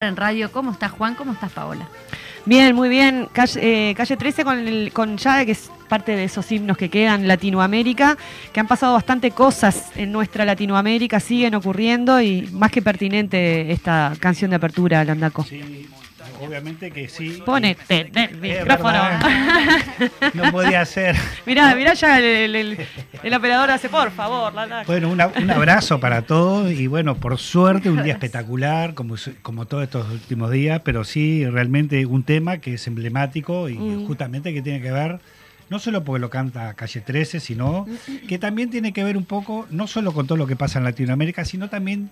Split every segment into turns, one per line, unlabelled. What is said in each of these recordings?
en radio. ¿Cómo estás, Juan? ¿Cómo estás, Paola?
Bien, muy bien. Calle, eh, calle 13 con, el, con ya que es parte de esos himnos que quedan Latinoamérica, que han pasado bastante cosas en nuestra Latinoamérica, siguen ocurriendo y más que pertinente esta canción de apertura, Landaco.
Sí, obviamente que sí.
Ponete el micrófono.
no podía ser.
mirá, mirá ya el, el, el operador hace, por favor, Landaco.
Bueno, una, un abrazo para todos y bueno, por suerte un día espectacular, como, como todos estos últimos días, pero sí realmente un tema que es emblemático y
Mm.
justamente que tiene que ver no solo porque lo canta Calle 13, sino que también tiene que ver un poco, no solo con todo lo que pasa en Latinoamérica, sino también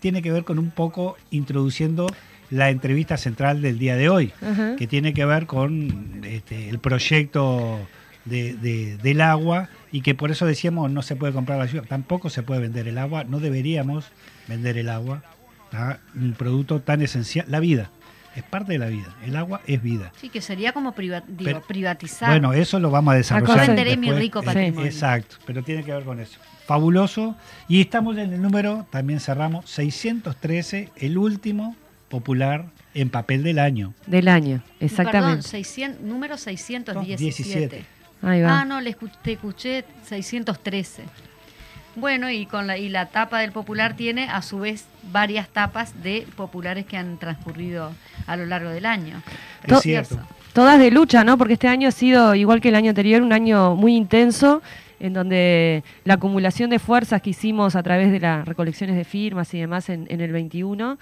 tiene que ver con un poco introduciendo la entrevista central del día de hoy, que tiene que ver con este, el proyecto de- de- del agua y que por eso decíamos no se puede comprar la lluvia, tampoco se puede vender el agua, no deberíamos vender el agua, ¿tá? un producto tan esencial, la vida, es parte de la vida, el agua es vida.
Sí, que sería como priva- digo,
Pero-
privatizar.
Bueno, eso lo vamos a desarrollar.
cosa-
Venderé mi
después.
rico patrimonio.
Exacto, pero tiene que ver con eso. Fabuloso. Y estamos en el número, también cerramos, 613, el último popular en papel del año.
Del año,
Perdón,
exactamente.
600, número 617.
17.
Ahí va.
Ah, no, le escu- te escuché 613. Bueno, y con la, y la tapa del popular tiene a su vez varias tapas de populares que han transcurrido a lo largo del año.
Es cierto.
Todas de lucha, ¿no? Porque este año ha sido, igual que el año anterior, un año muy intenso, en donde la acumulación de fuerzas que hicimos a través de las recolecciones de firmas y demás en, en el 21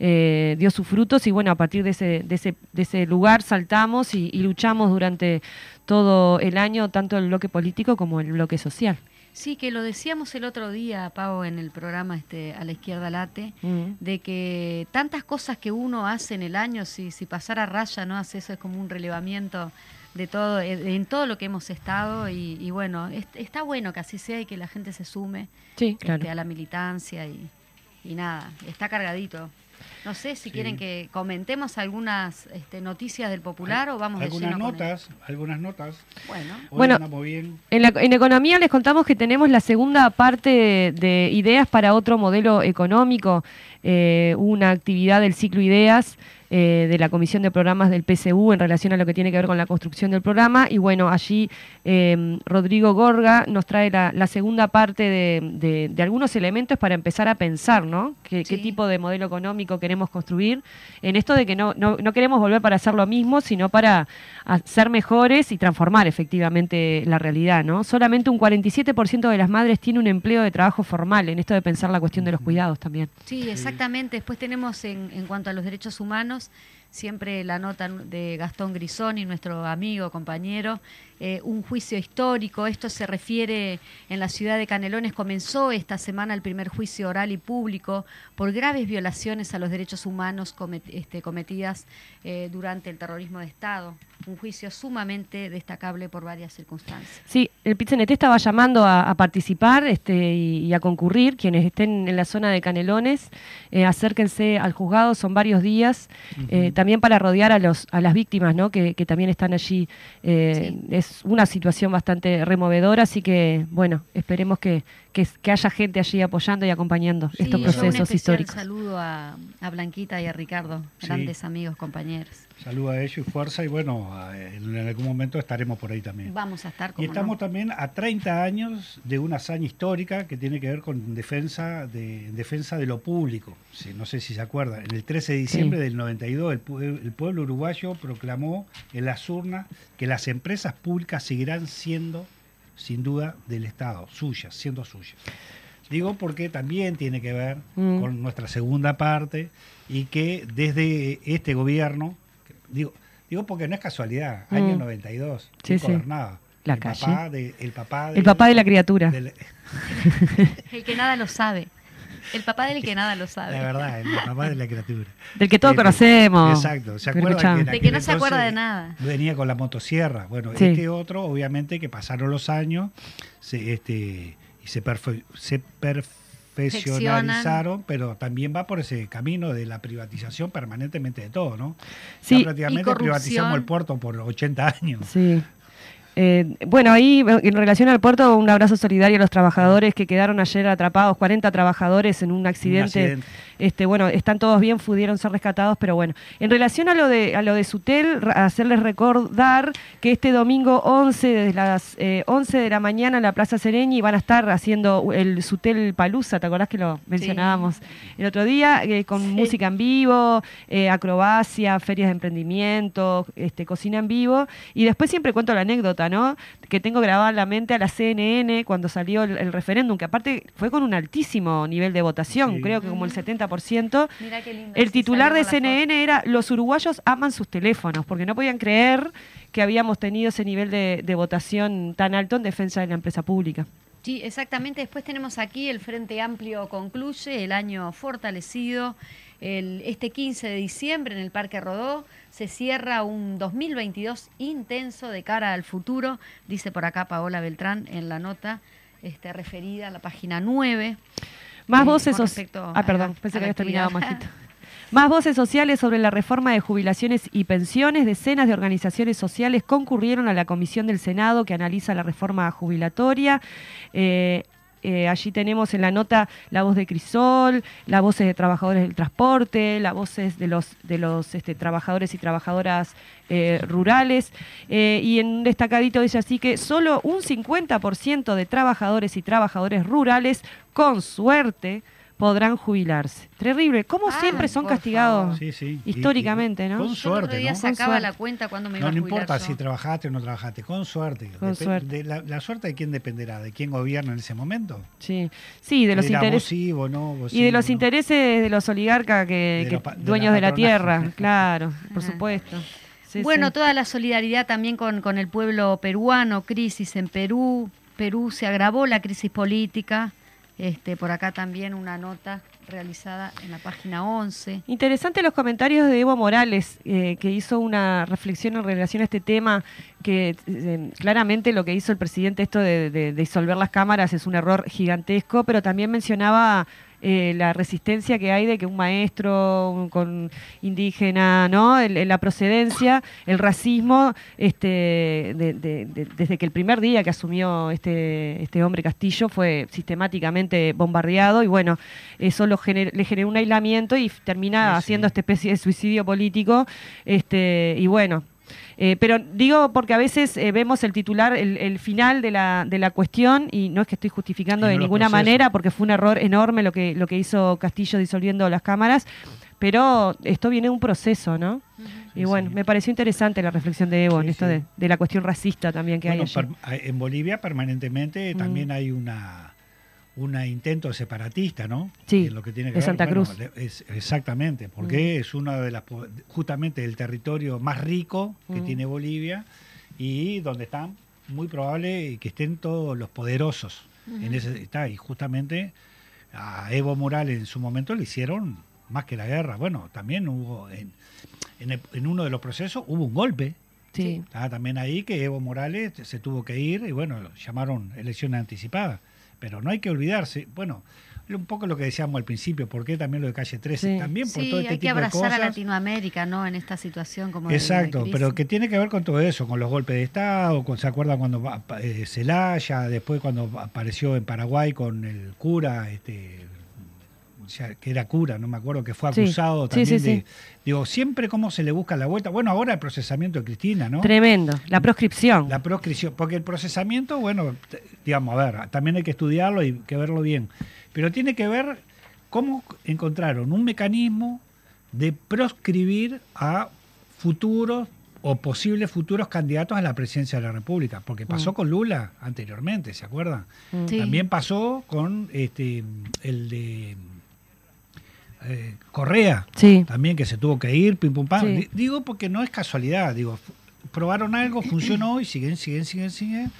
eh, dio sus frutos y bueno, a partir de ese, de ese, de ese lugar saltamos y, y luchamos durante todo el año, tanto el bloque político como el bloque social.
Sí, que lo decíamos el otro día, Pau, en el programa este, A la Izquierda Late,
Mm.
de que tantas cosas que uno hace en el año, si, si pasara raya, ¿no? Hace eso es como un relevamiento de todo, eh, en todo lo que hemos estado y, y bueno, es- está bueno que así sea y que la gente se sume
Sí,
este,
claro.
a la militancia y, y nada, está cargadito. No sé si
Sí.
quieren que comentemos algunas este, noticias del popular o vamos de
Algunas
lleno con él.
notas, algunas notas.
Bueno,
Hoy
Bueno,
bien.
En, la- en economía les contamos que tenemos la segunda parte de, de ideas para otro modelo económico. Eh, una actividad del ciclo Ideas eh, de la Comisión de Programas del PSU en relación a lo que tiene que ver con la construcción del programa. Y bueno, allí eh, Rodrigo Gorga nos trae la, la segunda parte de, de- de algunos elementos para empezar a pensar, ¿no? ¿Qué, tipo de modelo económico queremos construir? En esto de que no, no, no queremos volver para hacer lo mismo, sino para ser mejores y transformar efectivamente la realidad, ¿no? Solamente un 47% de las madres tiene un empleo de trabajo formal en esto de pensar la cuestión de los cuidados también.
Sí, exactamente. Después tenemos en, en cuanto a los derechos humanos, siempre la nota de Gastón Grisoni, nuestro amigo, compañero, eh, un juicio histórico. Esto se refiere en la ciudad de Canelones. Comenzó esta semana el primer juicio oral y público por graves violaciones a los derechos humanos este, cometidas eh, durante el terrorismo de Estado. Un juicio sumamente destacable por varias circunstancias.
Sí, el PITCNT estaba llamando a, a participar este, y, y a concurrir, quienes estén en la zona de Canelones, eh, acérquense al juzgado, son varios días, eh, también para rodear a, los, a las víctimas, ¿no? que, que también están allí. Eh, Es una situación bastante removedora, así que, bueno, esperemos que, que, que haya gente allí apoyando y acompañando
Sí,
estos
un
procesos
especial
históricos.
saludo a, a Blanquita y a Ricardo,
Sí.
grandes amigos, compañeros.
Saludo a ellos y fuerza y bueno, en algún momento estaremos por ahí también.
Vamos a estar como
Y estamos también a 30 años de una hazaña histórica que tiene que ver con defensa de, defensa de lo público. Sí, no sé si se acuerdan. El 13 de diciembre
Sí.
del 92 el, el pueblo uruguayo proclamó en las urnas que las empresas públicas seguirán siendo, sin duda, del Estado, suyas, siendo suyas. Digo porque también tiene que ver
Mm.
con nuestra segunda parte y que desde este gobierno, digo, digo porque no es casualidad, año
Mm.
92,
Sí,
¿quién
sí.
gobernaba?
La
el
calle.
Papá de, el papá
El papá de la criatura.
del-
El que nada lo sabe. El papá del que nada lo sabe.
la verdad, el papá de la criatura.
Del que todos
Este,
conocemos.
Exacto. ¿Se acuerdan que en
De que no se acuerda de nada.
Venía con la motosierra. Bueno,
Sí.
este otro, obviamente, que pasaron los años se, este, y se, perfe- se profesionalizaron, pero también va por ese camino de la privatización permanentemente de todo, ¿no?
Sí,
Ya prácticamente privatizamos el puerto por 80 años.
Sí. Eh, bueno, ahí en relación al puerto, un abrazo solidario a los trabajadores que quedaron ayer atrapados, 40 trabajadores en un accidente. Este, bueno, están todos bien, pudieron ser rescatados, pero bueno. En relación a lo de a lo de Sutel, hacerles recordar que este domingo 11, desde las 11 eh, de la mañana en la Plaza Sereñi van a estar haciendo el Sutel Palusa, ¿te acordás que lo mencionábamos el otro día? Eh, con música en vivo, acrobacia, ferias de emprendimiento, este, cocina en vivo. Y después siempre cuento la anécdota ¿no? Que tengo grabada en la mente a la CNN cuando salió el, referéndum, que aparte fue con un altísimo nivel de votación, creo que como el 70%. el titular de CNN era los uruguayos aman sus teléfonos, porque no podían creer que habíamos tenido ese nivel de, de votación tan alto en defensa de la empresa pública.
Sí, exactamente. Después tenemos aquí el Frente Amplio concluye, el año fortalecido. El, este 15 de diciembre en el Parque Rodó se cierra un 2022 intenso de cara al futuro, dice por acá Paola Beltrán en la nota este, referida a la página 9.
Más eh, voces Ah, perdón, pensé que terminado majito. Más voces sociales sobre la reforma de jubilaciones y pensiones. Decenas de organizaciones sociales concurrieron a la comisión del Senado que analiza la reforma jubilatoria. Eh, eh, allí tenemos en la nota la voz de Crisol, las voces de trabajadores del transporte, las voces de los, de los este, trabajadores y trabajadoras eh, rurales. Eh, y en un destacadito dice así que solo un 50% de trabajadores y trabajadores rurales, con suerte, podrán jubilarse. Terrible. Como siempre son castigados históricamente, ¿no?
Con suerte.
Yo sacaba la cuenta cuando me iba
no, No importa si trabajaste o no trabajaste, con suerte.
Con suerte.
De la, suerte de quién dependerá, de quién gobierna en ese momento.
Sí, sí de los intereses. y de los intereses de los oligarcas que, dueños de la, tierra, claro, por supuesto.
bueno, toda la solidaridad también con, con el pueblo peruano, crisis en Perú. Perú se agravó la crisis política este, por acá también una nota realizada en la página 11.
Interesante los comentarios de Evo Morales, eh, que hizo una reflexión en relación a este tema, que eh, claramente lo que hizo el presidente, esto de disolver las cámaras, es un error gigantesco, pero también mencionaba eh, la resistencia que hay de que un maestro con indígena, ¿no? la procedencia, el racismo, este, desde que el primer día que asumió este, este hombre Castillo fue sistemáticamente bombardeado y bueno, eso lo le generó un aislamiento y termina haciendo esta especie de suicidio político. Este, y bueno, eh, pero digo porque a veces eh, vemos el titular, el, final de la, de la, cuestión, y no es que estoy justificando de ninguna manera, porque fue un error enorme lo que, lo que hizo Castillo disolviendo las cámaras, pero esto viene de un proceso, ¿no? y bueno, me pareció interesante la reflexión de Evo en esto de, la cuestión racista también que hay
En Bolivia permanentemente también hay una un intento separatista, ¿no?
Sí, lo que tiene que Santa Cruz.
es, exactamente, porque es uno de las, justamente el territorio más rico que tiene Bolivia y donde están muy probable que estén todos los poderosos. en ese, está, y justamente a Evo Morales en su momento le hicieron más que la guerra. Bueno, también hubo, en, en, uno de los procesos hubo un golpe.
Sí.
también ahí que Evo Morales se tuvo que ir y bueno, llamaron elecciones anticipadas. Pero no hay que olvidarse, bueno, un poco lo que decíamos al principio, ¿por qué también lo de calle 13? También por todo este
hay
que
abrazar a Latinoamérica, ¿no? En esta situación como
Exacto, pero que tiene que ver con todo eso, con los golpes de Estado, con, ¿se acuerda cuando eh, Celaya, después cuando apareció en Paraguay con el cura, este que era cura, no me acuerdo, que fue acusado también de. Digo, siempre cómo se le busca la vuelta. Bueno, ahora el procesamiento de Cristina, ¿no?
Tremendo, la proscripción.
La proscripción, porque el procesamiento, bueno, digamos, a ver, también hay que estudiarlo y que verlo bien. Pero tiene que ver cómo encontraron un mecanismo de proscribir a futuros o posibles futuros candidatos a la presidencia de la República, porque pasó mm. con Lula anteriormente, ¿se acuerdan? Mm. También pasó con este el de eh, Correa, también que se tuvo que ir, pim pum pam. Digo porque no es casualidad, digo, probaron algo, funcionó y siguen, siguen, siguen, siguen.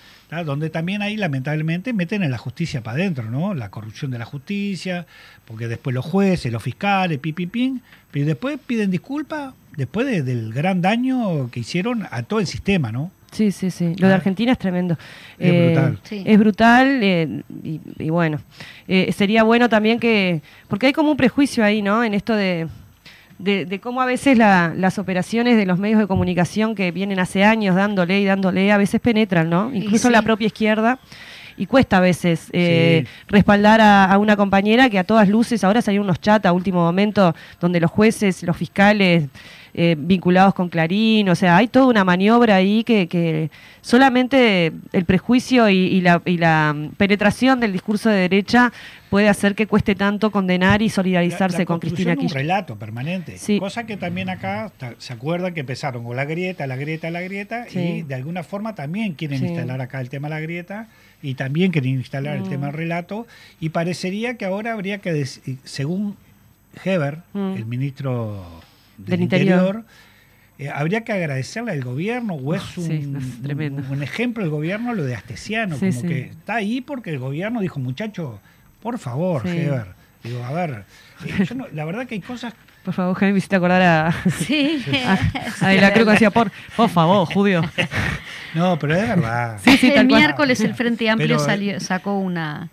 Donde también ahí lamentablemente meten en la justicia para adentro, ¿no? La corrupción de la justicia, porque después los jueces, los fiscales, pim, pim, pim, pero después piden disculpas después del gran daño que hicieron a todo el sistema, ¿no?
Sí, sí, sí. Lo de ah. Argentina es tremendo.
Es brutal.
Eh, es brutal eh, y, bueno, eh, sería bueno también que, porque hay como un prejuicio ahí, ¿no? En esto de, de, cómo a veces las operaciones de los medios de comunicación que vienen hace años dándole y dándole, a veces penetran, ¿no? Incluso la propia izquierda y cuesta a veces eh, respaldar a, una compañera que a todas luces, ahora salieron unos chats a último momento donde los jueces, los fiscales eh, vinculados con Clarín, o sea, hay toda una maniobra ahí que, solamente el prejuicio y, la, penetración del discurso de derecha puede hacer que cueste tanto condenar y solidarizarse con Cristina Kirchner.
un relato permanente, cosa que también acá se acuerda que empezaron con la grieta, la grieta, la grieta, y de alguna forma también quieren instalar acá el tema de la grieta y también quieren instalar el mm. tema del relato, y parecería que ahora habría que, según Heber, mm. el ministro del, interior, eh, habría que agradecerle al gobierno, o es ah, un, un, ejemplo del gobierno lo de Astesiano, como que está ahí porque el gobierno dijo, muchacho, por favor, Heber. Digo, a ver, eh, la verdad que hay cosas
por favor, Jaime, me hiciste acordar a. Sí. a, la Cruz que decía, por, por favor, judío.
No, pero es verdad.
el miércoles el Frente Amplio salió, sacó una,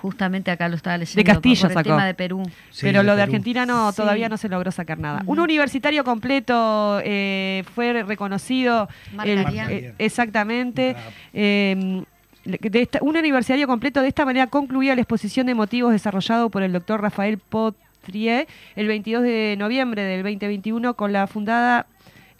justamente acá lo estaba leyendo.
De Castillo
por, el tema de Perú.
pero lo de Argentina no, todavía no se logró sacar nada. Un universitario completo eh, fue reconocido. Eh, exactamente. Eh, de un universitario completo de esta manera concluía la exposición de motivos desarrollado por el doctor Rafael Potrier el 22 de noviembre del 2021 con la fundada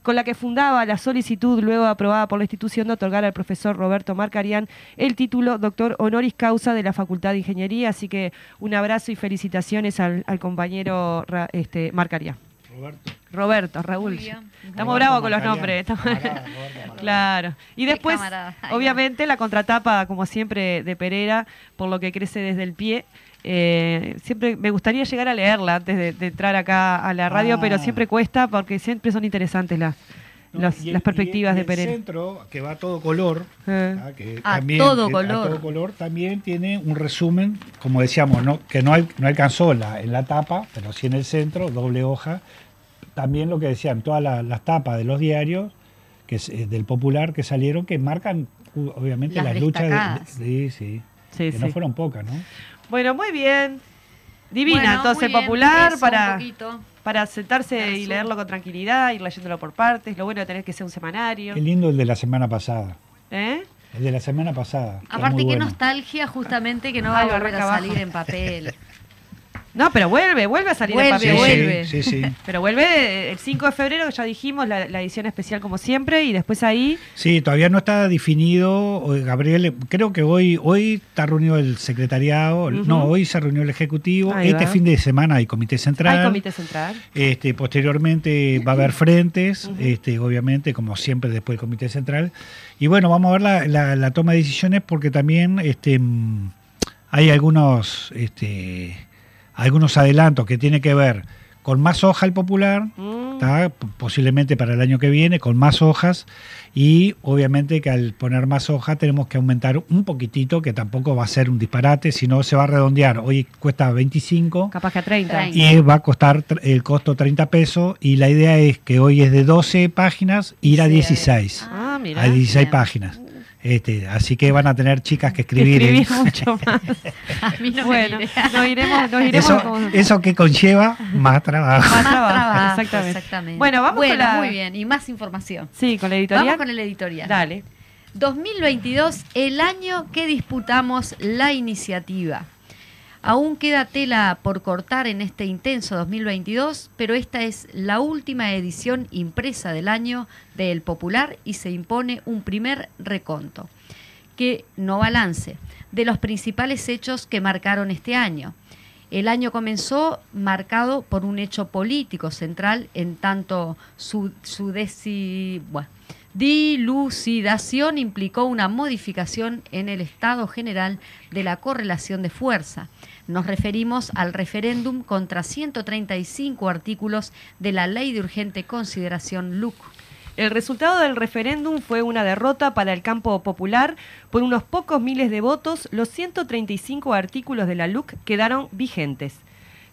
con la que fundaba la solicitud luego aprobada por la institución de otorgar al profesor Roberto Marcarián el título doctor honoris causa de la Facultad de Ingeniería. Así que un abrazo y felicitaciones al, compañero este, Marcarián. Roberto. Roberto, Raúl. Estamos bravos con los nombres. claro. Y después, obviamente, la contratapa, como siempre, de Pereira, por lo que crece desde el pie. Eh, siempre me gustaría llegar a leerla antes de, entrar acá a la radio, pero ah. siempre cuesta porque siempre son interesantes las, las, perspectivas de Pereira.
El centro, que va a todo color,
eh. ¿ah? a, también, todo color.
todo color, también tiene un resumen, como decíamos, ¿no? que no, no alcanzó la, en la tapa, pero sí en el centro, doble hoja. También lo que decían, todas las, tapas de los diarios que es, eh, del Popular que salieron, que marcan obviamente las, luchas. De, sí, sí. que no fueron pocas, ¿no?
Bueno, muy bien. Divina, entonces popular para, para sentarse y leerlo con tranquilidad, ir leyéndolo por partes. Lo bueno de tener que ser un semanario.
Qué lindo el de la semana pasada. ¿Eh? El de la semana pasada.
Aparte, qué nostalgia justamente que no va a volver a salir en papel.
No, pero vuelve, vuelve a salir
vuelve, papel. Vuelve,
sí, sí.
Pero vuelve el 5 de febrero, ya dijimos, la, edición especial como siempre, y después ahí...
Sí, todavía no está definido, Gabriel, creo que hoy hoy está reunido el secretariado, no, hoy se reunió el Ejecutivo, este fin de semana hay Comité Central.
Hay Comité Central.
Este, posteriormente va a haber frentes, este, obviamente, como siempre después del Comité Central. Y bueno, vamos a ver la, la toma de decisiones porque también este, hay algunos... Este, algunos adelantos que tiene que ver con más hoja el popular, mm. posiblemente para el año que viene, con más hojas, y obviamente que al poner más hoja tenemos que aumentar un poquitito, que tampoco va a ser un disparate, sino se va a redondear. Hoy cuesta 25.
Capaz que a 30.
Y va a costar el costo 30 pesos, y la idea es que hoy es de 12 páginas, ir a 16. Ah, a 16 páginas. Este, así que van a tener chicas que escribir.
Escribir mucho más. bueno, nos iremos, nos iremos
eso, eso, que conlleva más trabajo.
Más trabajo, exactamente.
Bueno, vamos
con la... muy bien, y más información.
Sí, con la editorial.
Vamos con el editorial.
Dale.
2022, el año que disputamos la iniciativa. Aún queda tela por cortar en este intenso 2022, pero esta es la última edición impresa del año del Popular y se impone un primer reconto, que no balance, de los principales hechos que marcaron este año. El año comenzó marcado por un hecho político central, en tanto su, su dilucidación implicó una modificación en el estado general de la correlación de fuerza nos referimos al referéndum contra 135 artículos de la Ley de Urgente Consideración LUC.
El resultado del referéndum fue una derrota para el campo popular. Por unos pocos miles de votos, los 135 artículos de la LUC quedaron vigentes.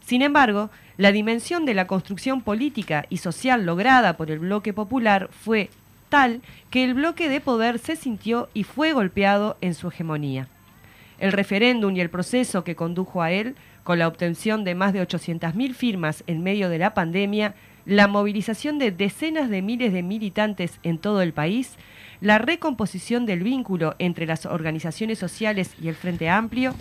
Sin embargo, la dimensión de la construcción política y social lograda por el bloque popular fue tal que el bloque de poder se sintió y fue golpeado en su hegemonía. El referéndum y el proceso que condujo a él con la obtención de más de 800.000 firmas en medio de la pandemia, la movilización de decenas de miles de militantes en todo el país, la recomposición del vínculo entre las organizaciones sociales y el Frente Amplio,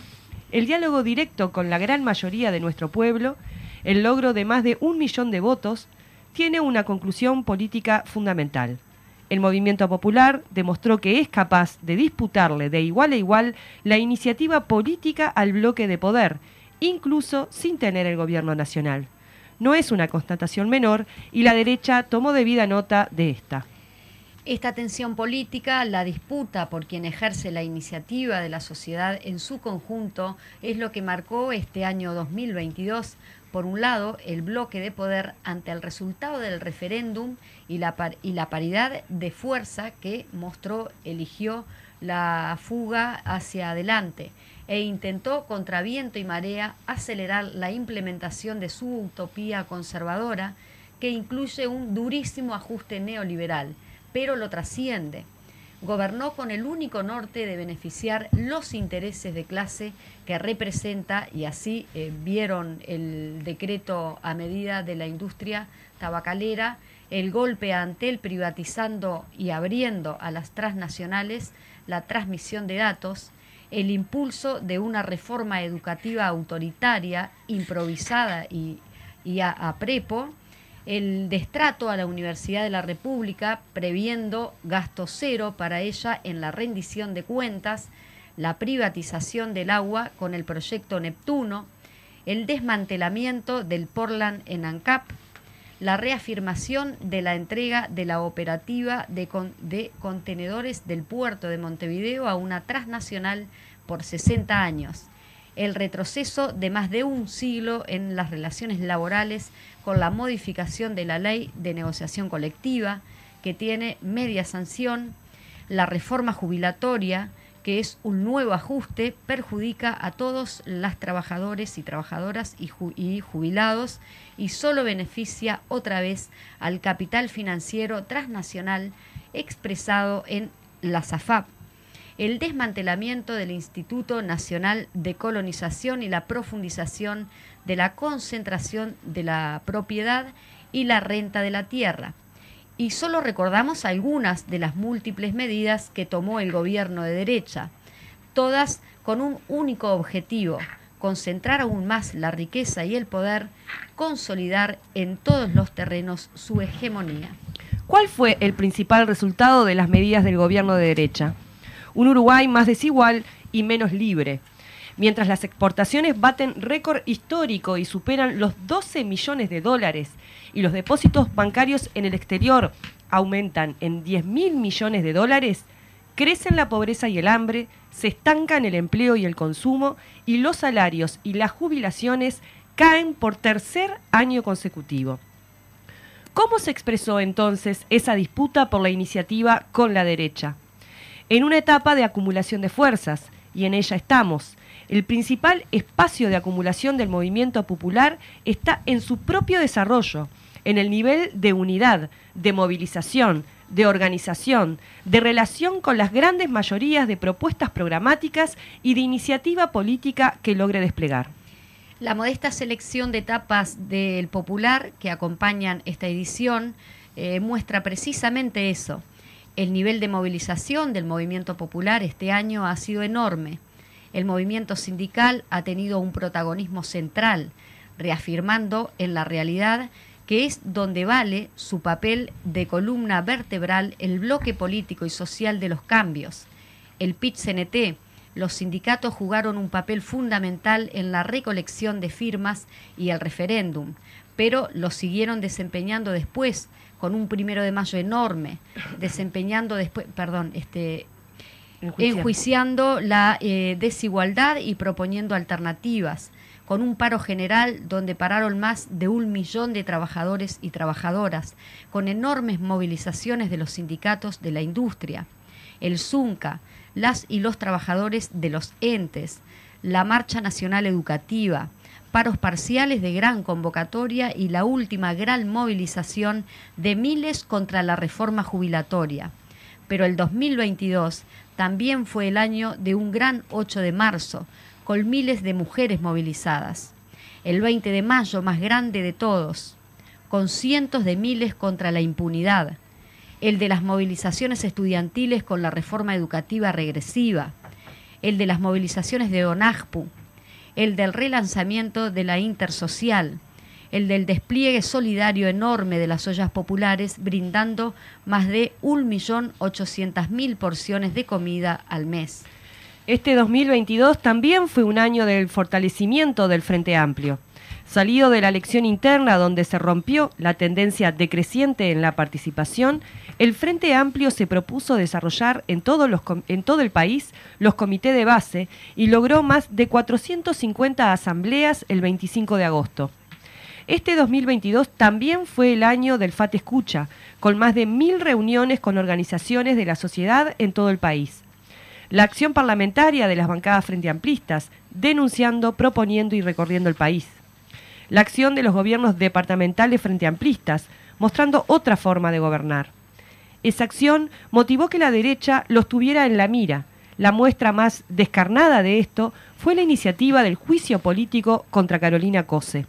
el diálogo directo con la gran mayoría de nuestro pueblo, el logro de más de un millón de votos, tiene una conclusión política fundamental. El movimiento popular demostró que es capaz de disputarle de igual a igual la iniciativa política al bloque de poder, incluso sin tener el gobierno nacional. No es una constatación menor y la derecha tomó debida nota de esta.
Esta tensión política, la disputa por quien ejerce la iniciativa de la sociedad en su conjunto, es lo que marcó este año 2022 por un lado, el bloque de poder ante el resultado del referéndum y la, y la paridad de fuerza que mostró, eligió la fuga hacia adelante e intentó contra viento y marea acelerar la implementación de su utopía conservadora que incluye un durísimo ajuste neoliberal, pero lo trasciende gobernó con el único norte de beneficiar los intereses de clase que representa, y así eh, vieron el decreto a medida de la industria tabacalera, el golpe ante el privatizando y abriendo a las transnacionales la transmisión de datos, el impulso de una reforma educativa autoritaria, improvisada y, a prepo, el destrato a la Universidad de la República, previendo gasto cero para ella en la rendición de cuentas, la privatización del agua con el proyecto Neptuno, el desmantelamiento del Portland en ANCAP, la reafirmación de la entrega de la operativa de, de, contenedores del puerto de Montevideo a una transnacional por 60 años, el retroceso de más de un siglo en las relaciones laborales con la modificación de la ley de negociación colectiva, que tiene media sanción, la reforma jubilatoria, que es un nuevo ajuste, perjudica a todos las trabajadores y trabajadoras y, jubilados y solo beneficia otra vez al capital financiero transnacional expresado en la SAFAP, el desmantelamiento del Instituto Nacional de Colonización y la profundización de la concentración de la propiedad y la renta de la tierra. Y solo recordamos algunas de las múltiples medidas que tomó el gobierno de derecha, todas con un único objetivo, concentrar aún más la riqueza y el poder, consolidar en todos los terrenos su hegemonía.
¿Cuál fue el principal resultado de las medidas del gobierno de derecha? un Uruguay más desigual y menos libre. Mientras las exportaciones baten récord histórico y superan los 12 millones de dólares y los depósitos bancarios en el exterior aumentan en 10 mil millones de dólares, crecen la pobreza y el hambre, se estancan el empleo y el consumo y los salarios y las jubilaciones caen por tercer año consecutivo. ¿Cómo se expresó entonces esa disputa por la iniciativa con la derecha? en una etapa de acumulación de fuerzas, y en ella estamos. El principal espacio de acumulación del movimiento popular está en su propio desarrollo, en el nivel de unidad, de movilización, de organización, de relación con las grandes mayorías de propuestas programáticas y de iniciativa política que logre desplegar.
La modesta selección de etapas del popular que acompañan esta edición eh, muestra precisamente eso el nivel de movilización del movimiento popular este año ha sido enorme. El movimiento sindical ha tenido un protagonismo central, reafirmando en la realidad que es donde vale su papel de columna vertebral el bloque político y social de los cambios. El PIT-CNT, los sindicatos jugaron un papel fundamental en la recolección de firmas y el referéndum, pero lo siguieron desempeñando después con un primero de mayo enorme, desempeñando después, perdón, este, enjuiciando, la eh, desigualdad y proponiendo alternativas, con un paro general donde pararon más de un millón de trabajadores y trabajadoras, con enormes movilizaciones de los sindicatos de la industria, el ZUNCA, las y los trabajadores de los entes, la Marcha Nacional Educativa, paros parciales de gran convocatoria y la última gran movilización de miles contra la reforma jubilatoria. Pero el 2022 también fue el año de un gran 8 de marzo, con miles de mujeres movilizadas. el 20 de mayo más grande de todos, con cientos de miles contra la impunidad, el de las movilizaciones estudiantiles con la reforma educativa regresiva, el de las movilizaciones de ONAJPU, el del relanzamiento de la intersocial, el del despliegue solidario enorme de las ollas populares, brindando más de 1.800.000 porciones de comida al mes.
Este 2022 también fue un año del fortalecimiento del Frente Amplio. Salido de la elección interna donde se rompió la tendencia decreciente en la participación, el Frente Amplio se propuso desarrollar en, en todo el país los comités de base y logró más de 450 asambleas el 25 de agosto. Este 2022 también fue el año del FAT Escucha, con más de mil reuniones con organizaciones de la sociedad en todo el país. La acción parlamentaria de las bancadas frente amplistas, denunciando, proponiendo y recorriendo el país. La acción de los gobiernos departamentales frente amplistas, mostrando otra forma de gobernar. Esa acción motivó que la derecha los tuviera en la mira. La muestra más descarnada de esto fue la iniciativa del juicio político contra Carolina Cose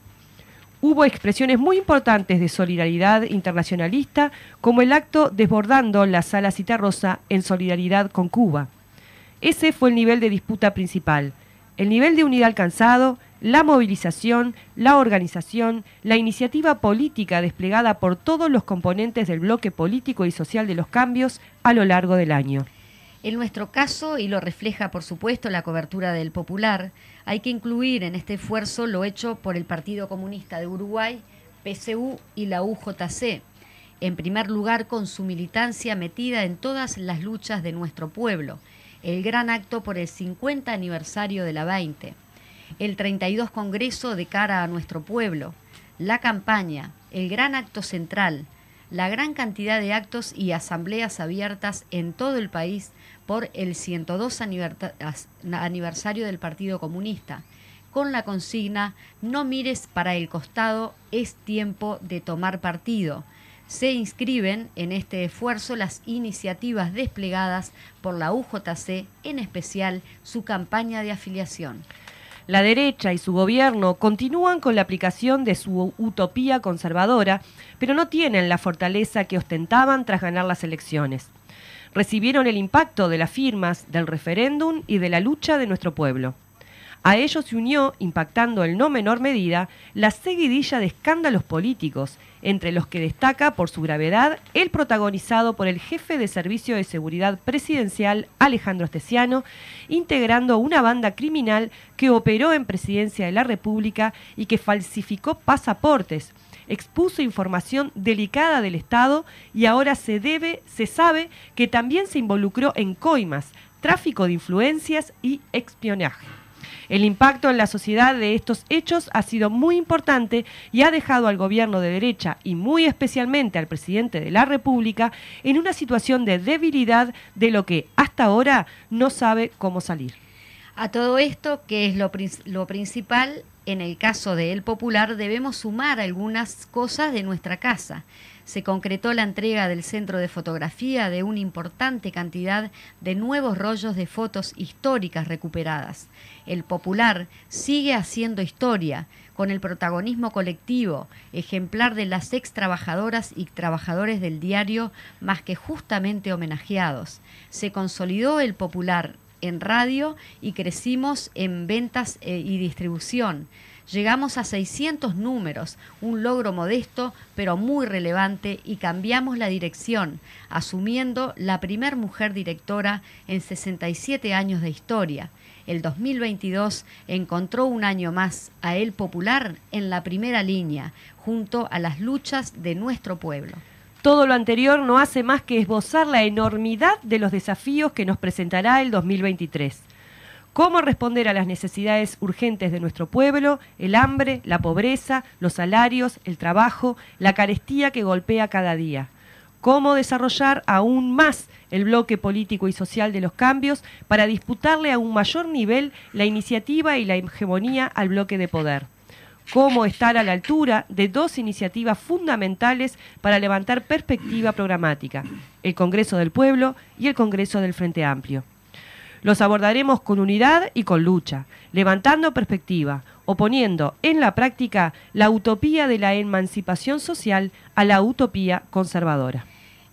hubo expresiones muy importantes de solidaridad internacionalista, como el acto desbordando la sala Citarrosa en solidaridad con Cuba. Ese fue el nivel de disputa principal, el nivel de unidad alcanzado, la movilización, la organización, la iniciativa política desplegada por todos los componentes del bloque político y social de los cambios a lo largo del año.
En nuestro caso, y lo refleja por supuesto la cobertura del Popular, hay que incluir en este esfuerzo lo hecho por el Partido Comunista de Uruguay, PCU y la UJC, en primer lugar con su militancia metida en todas las luchas de nuestro pueblo, el gran acto por el 50 aniversario de la 20, el 32 Congreso de cara a nuestro pueblo, la campaña, el gran acto central, la gran cantidad de actos y asambleas abiertas en todo el país por el 102 aniversario del Partido Comunista, con la consigna No mires para el costado, es tiempo de tomar partido. Se inscriben en este esfuerzo las iniciativas desplegadas por la UJC, en especial su campaña de afiliación.
La derecha y su gobierno continúan con la aplicación de su utopía conservadora, pero no tienen la fortaleza que ostentaban tras ganar las elecciones recibieron el impacto de las firmas, del referéndum y de la lucha de nuestro pueblo. A ello se unió, impactando en no menor medida, la seguidilla de escándalos políticos, entre los que destaca por su gravedad el protagonizado por el jefe de Servicio de Seguridad Presidencial, Alejandro Esteciano, integrando una banda criminal que operó en Presidencia de la República y que falsificó pasaportes, expuso información delicada del Estado y ahora se debe, se sabe que también se involucró en coimas, tráfico de influencias y espionaje. El impacto en la sociedad de estos hechos ha sido muy importante y ha dejado al gobierno de derecha y muy especialmente al presidente de la República en una situación de debilidad de lo que hasta ahora no sabe cómo salir.
A todo esto, que es lo, lo principal, en el caso de El Popular debemos sumar algunas cosas de nuestra casa. Se concretó la entrega del centro de fotografía de una importante cantidad de nuevos rollos de fotos históricas recuperadas. El Popular sigue haciendo historia con el protagonismo colectivo, ejemplar de las ex trabajadoras y trabajadores del diario más que justamente homenajeados. Se consolidó el Popular en radio y crecimos en ventas eh, y distribución. Llegamos a 600 números, un logro modesto pero muy relevante y cambiamos la dirección, asumiendo la primer mujer directora en 67 años de historia. El 2022 encontró un año más a El Popular en la primera línea, junto a las luchas de nuestro pueblo.
Todo lo anterior no hace más que esbozar la enormidad de los desafíos que nos presentará el 2023. Cómo responder a las necesidades urgentes de nuestro pueblo, el hambre, la pobreza, los salarios, el trabajo, la carestía que golpea cada día. Cómo desarrollar aún más el bloque político y social de los cambios para disputarle a un mayor nivel la iniciativa y la hegemonía al bloque de poder cómo estar a la altura de dos iniciativas fundamentales para levantar perspectiva programática, el Congreso del Pueblo y el Congreso del Frente Amplio. Los abordaremos con unidad y con lucha, levantando perspectiva, oponiendo en la práctica la utopía de la emancipación social a la utopía conservadora.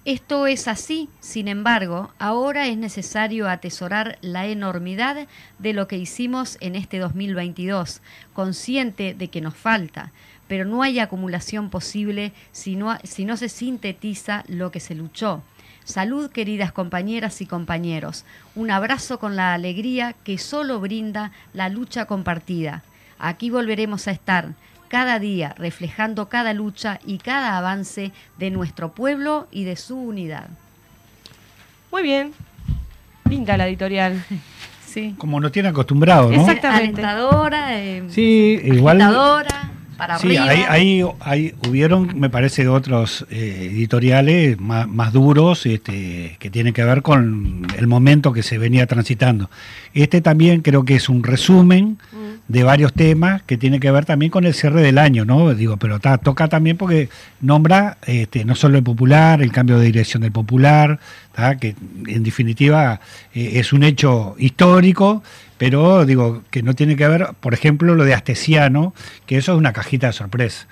Esto es así, sin embargo, ahora es necesario atesorar la enormidad de lo que hicimos en este 2022, consciente de que nos falta, pero no hay acumulación posible si no, si no se sintetiza lo que se luchó. Salud, queridas compañeras y compañeros. Un abrazo con la alegría que solo brinda la lucha compartida. Aquí volveremos a estar cada día, reflejando cada lucha y cada avance de nuestro pueblo y de su unidad.
Muy bien. Linda la editorial.
Sí.
Como nos tiene acostumbrado, ¿no?
Exactamente.
Alentadora, eh,
Sí, igual.
para
Sí,
arriba.
hay, hay, hay- hubieron, me parece, otros eh, editoriales más, más duros este, que tienen que ver con el momento que se venía transitando. Este también creo que es un resumen de varios temas que tiene que ver también con el cierre del año, ¿no? Digo, pero ta, toca también porque nombra este, no solo el popular, el cambio de dirección del popular, que en definitiva eh, es un hecho histórico, pero digo que no tiene que ver, por ejemplo, lo de Astesiano, que eso es una cajita de sorpresa.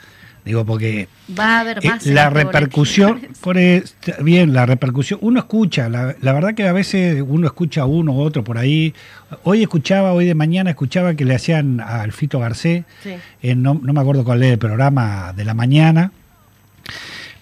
Digo, porque
Va a haber
eh,
más.
la
este
repercusión,
boletín,
por es- bien, la repercusión, uno escucha, la, la verdad que a veces uno escucha a uno u otro por ahí. Hoy escuchaba, hoy de mañana escuchaba que le hacían al Fito Garcés,
Sí.
en no, no me acuerdo cuál era el programa de la mañana,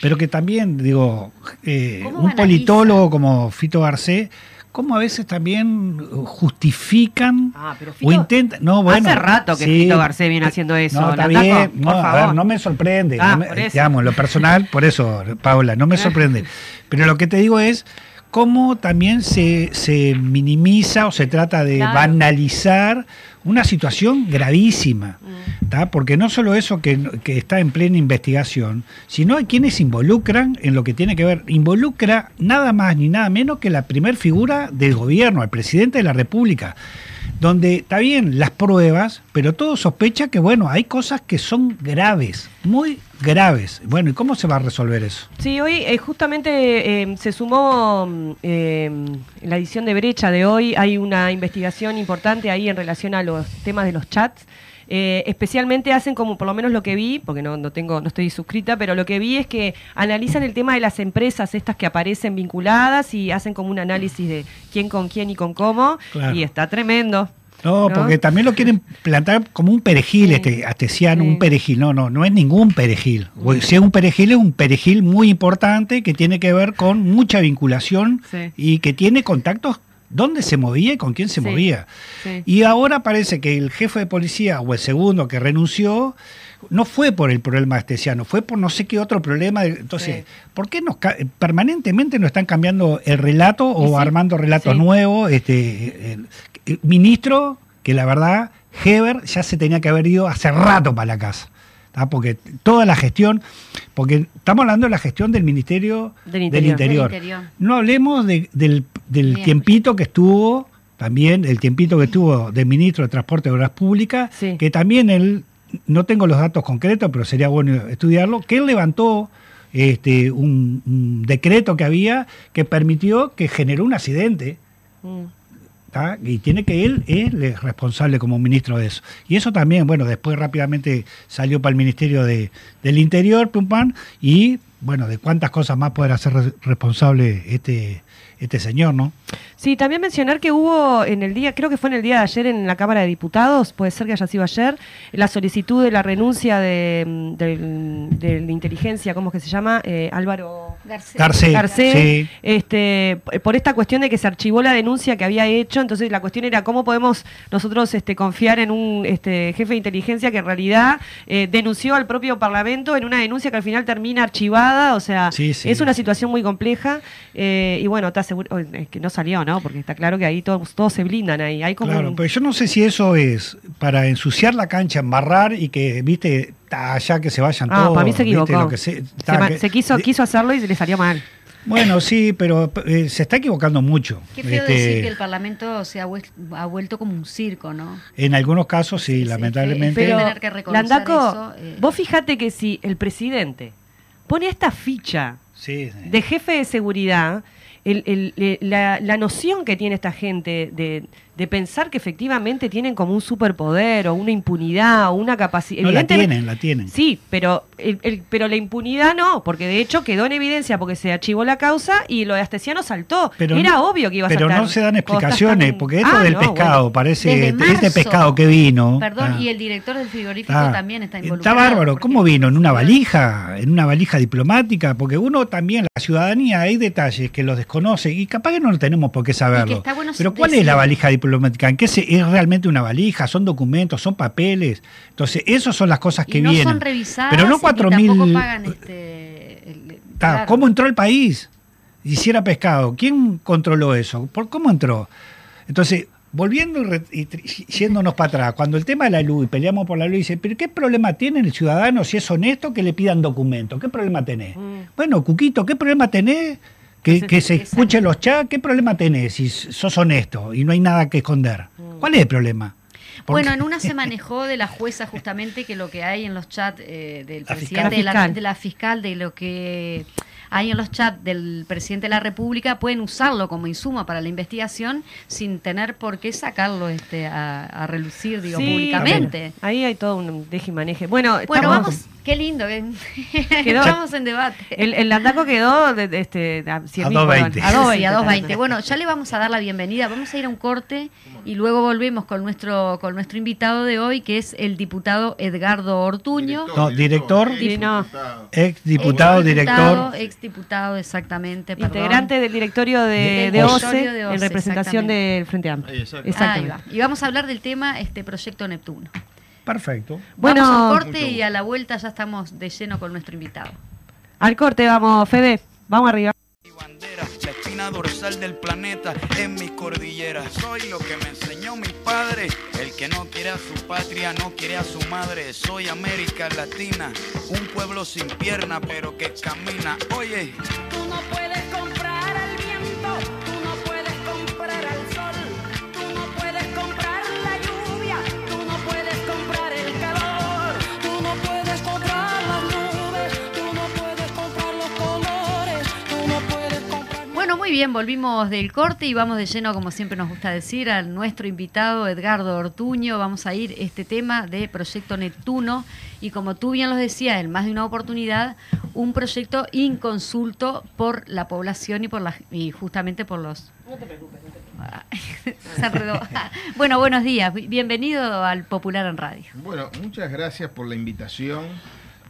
pero que también, digo, eh,
¿Cómo
un politólogo como Fito Garcés, como a veces también justifican
Ah, pero
o intentan. No, bueno,
Hace rato que
sí,
Fito Garcés viene haciendo eso.
No, está
¿La
bien. No,
Por
a
favor.
ver, no me sorprende.
Ah,
no me-
por eso.
digamos, lo personal, por eso, Paula, no me sorprende. Pero lo que te digo es cómo también se, se minimiza o se trata de
Claro.
banalizar una situación gravísima.
Mm.
¿tá? Porque no solo eso que, que está en plena investigación, sino hay quienes involucran en lo que tiene que ver, involucra nada más ni nada menos que la primer figura del gobierno, el presidente de la República, donde está bien las pruebas, pero todo sospecha que, bueno, hay cosas que son graves, muy graves. Bueno, ¿y cómo se va a resolver eso?
Sí, hoy eh, justamente eh, se sumó mm, eh, la edición de Brecha de hoy, hay una investigación importante ahí en relación a los temas de los chats. Eh, especialmente hacen como por lo menos lo que vi, porque no, no tengo, no estoy suscrita, pero lo que vi es que analizan el tema de las empresas estas que aparecen vinculadas y hacen como un análisis de quién con quién y con cómo.
Claro.
Y está tremendo.
No,
¿No?
porque también lo quieren plantar como un perejil,
Sí.
este astesiano,
Sí.
un perejil. No, no, no es ningún perejil. Si es un perejil, es un perejil muy importante que tiene que ver con mucha vinculación
Sí.
y que tiene contactos dónde se movía y con quién se
Sí.
movía.
Sí.
Y ahora parece que el jefe de policía o el segundo que renunció no fue por el problema astesiano, fue por no sé qué otro problema. Entonces,
Sí.
¿por qué nos permanentemente nos están cambiando el relato o armando relatos nuevos? Este, el- el ministro, que la verdad, Heber ya se tenía que haber ido hace rato para la casa. ¿Tá? Porque toda la gestión, porque estamos hablando de la gestión del Ministerio
Del Interior.
Del interior.
no hablemos de- del, del
Bien.
tiempito que estuvo, también el tiempito que estuvo del ministro de Transporte y Obras Públicas,
Sí.
que también él, no tengo los datos concretos, pero sería bueno estudiarlo, que él levantó este, un, un decreto que había que permitió que generó un accidente.
Mm.
Y tiene que él es responsable como ministro de eso. Y eso también, bueno, después rápidamente salió para el Ministerio de, del Interior, pum, pam, y bueno, de cuántas cosas más podrá ser re- responsable este, este señor, ¿no?
Sí, también mencionar que hubo en el día, creo que fue en el día de ayer en la Cámara de Diputados, puede ser que haya sido ayer, la solicitud de la renuncia de, mm, de inteligencia, ¿cómo es que se llama? Eh, Álvaro
Garcés.
Garcés.
Garcés,
sí.
este, por esta cuestión de que se archivó la denuncia que había hecho, entonces la cuestión era cómo podemos nosotros este, confiar en un este, jefe de inteligencia que en realidad eh, denunció al propio Parlamento en una denuncia que al final termina archivada, o sea,
Sí, sí.
es una situación muy compleja eh, y bueno, está seguro oh, es que no salió, ¿no? Porque está claro que ahí todos, todos se blindan ahí, hay como
Claro,
un-
pero yo no sé si eso es para ensuciar la cancha, embarrar y que, viste, ta, allá que se vayan
Ah,
todos.
para mí se equivocó.
Lo que se,
se,
ta,
ma-
que-
se quiso,
de-
quiso hacerlo y se le salió mal.
Bueno, sí, pero eh, se está equivocando mucho.
Qué feo
Este,
decir que el Parlamento se ha, vuel- ha vuelto como un circo, ¿no?
En algunos casos, sí,
Sí, sí,
lamentablemente.
Pero-
Pero,
tener que reconocer
Landaco,
eso, eh.
vos fíjate que si el presidente pone esta ficha
sí, sí.
de jefe de seguridad, la, noción que tiene esta gente de, pensar que efectivamente tienen como un superpoder o una impunidad o una capacidad.
No, la tienen, la tienen.
Sí, pero, pero la impunidad no, porque de hecho quedó en evidencia porque se archivó la causa y lo de Astesiano saltó. Pero Era obvio que iba a
Pero no se dan explicaciones, porque esto ah, del pescado, parece este pescado que vino.
Perdón, ah. y el director del frigorífico ah. también está involucrado.
Está bárbaro, ¿cómo vino? ¿En una valija? ¿En una valija diplomática? Porque uno también, la ciudadanía, hay detalles que los desconoce y capaz que no lo tenemos por qué saberlo. Pero ¿cuál es la valija diplomática? ¿En qué se, es realmente una valija? ¿Son documentos? ¿Son papeles? Entonces, esas son las cosas que no vienen.
Son revisadas
Pero no cuatro mil. Este, ¿Cómo entró el país? Hiciera pescado. ¿Quién controló eso? ¿Por cómo entró? Entonces, volviendo y, yéndonos para atrás, cuando el tema de la luz, y peleamos por la luz, dice, pero ¿qué problema tiene el ciudadano si es honesto que le pidan documentos? ¿Qué problema tenés? Mm. Bueno, Cuquito, ¿qué problema tenés? Que, se escuchen los chats, ¿qué problema tenés si sos honesto y no hay nada que esconder? Mm. ¿Cuál es el problema?
Bueno, en una se manejó de la jueza justamente que lo que hay en los chats eh, del presidente de la fiscal, de lo que hay en los chats del presidente de la República, pueden usarlo como insumo para la investigación sin tener por qué sacarlo este, a, relucir, digo, públicamente.
Ahí hay todo un deje y maneje. Bueno,
bueno vamos Qué lindo, estamos en debate.
El, el Landaco quedó de, este,
a, 220.
A 220. Bueno, ya le vamos a dar la bienvenida. Vamos a ir a un corte y luego volvemos con nuestro con nuestro invitado de hoy, que es el diputado Edgardo Ortuño.
no, director. Ex
diputado,
director.
Ex diputado, exactamente.
Integrante del directorio de, de, OCE, en representación del Frente Amplio.
Exactamente. Y vamos a hablar del tema este proyecto Neptuno.
Perfecto.
Bueno, vamos al corte y a la vuelta ya estamos de lleno con nuestro invitado.
Al corte vamos, Fede. Vamos arriba.
la espina dorsal del planeta en mi cordillera. Soy lo que me enseñó mi padre. El que no quiere a su patria, no quiere a su madre. Soy América Latina, un pueblo sin pierna, pero que camina. Oye,
tú no puedes
Muy bien, volvimos del corte y vamos de lleno, como siempre nos gusta decir, a nuestro invitado Edgardo Ortuño. Vamos a ir este tema de Proyecto Neptuno y como tú bien lo decías, en más de una oportunidad, un proyecto inconsulto por la población y por la, y justamente por los... No te preocupes, no te preocupes. bueno, buenos días, bienvenido al Popular en Radio.
Bueno, muchas gracias por la invitación.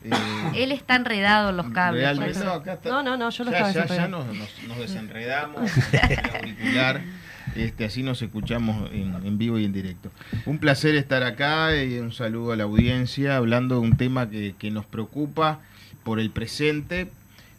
Eh, Él está enredado en los cables.
no, no, no, yo lo
ya, ya, nos, desenredamos el auricular. Este, así nos escuchamos en, vivo y en directo. Un placer estar acá y un saludo a la audiencia hablando de un tema que, nos preocupa por el presente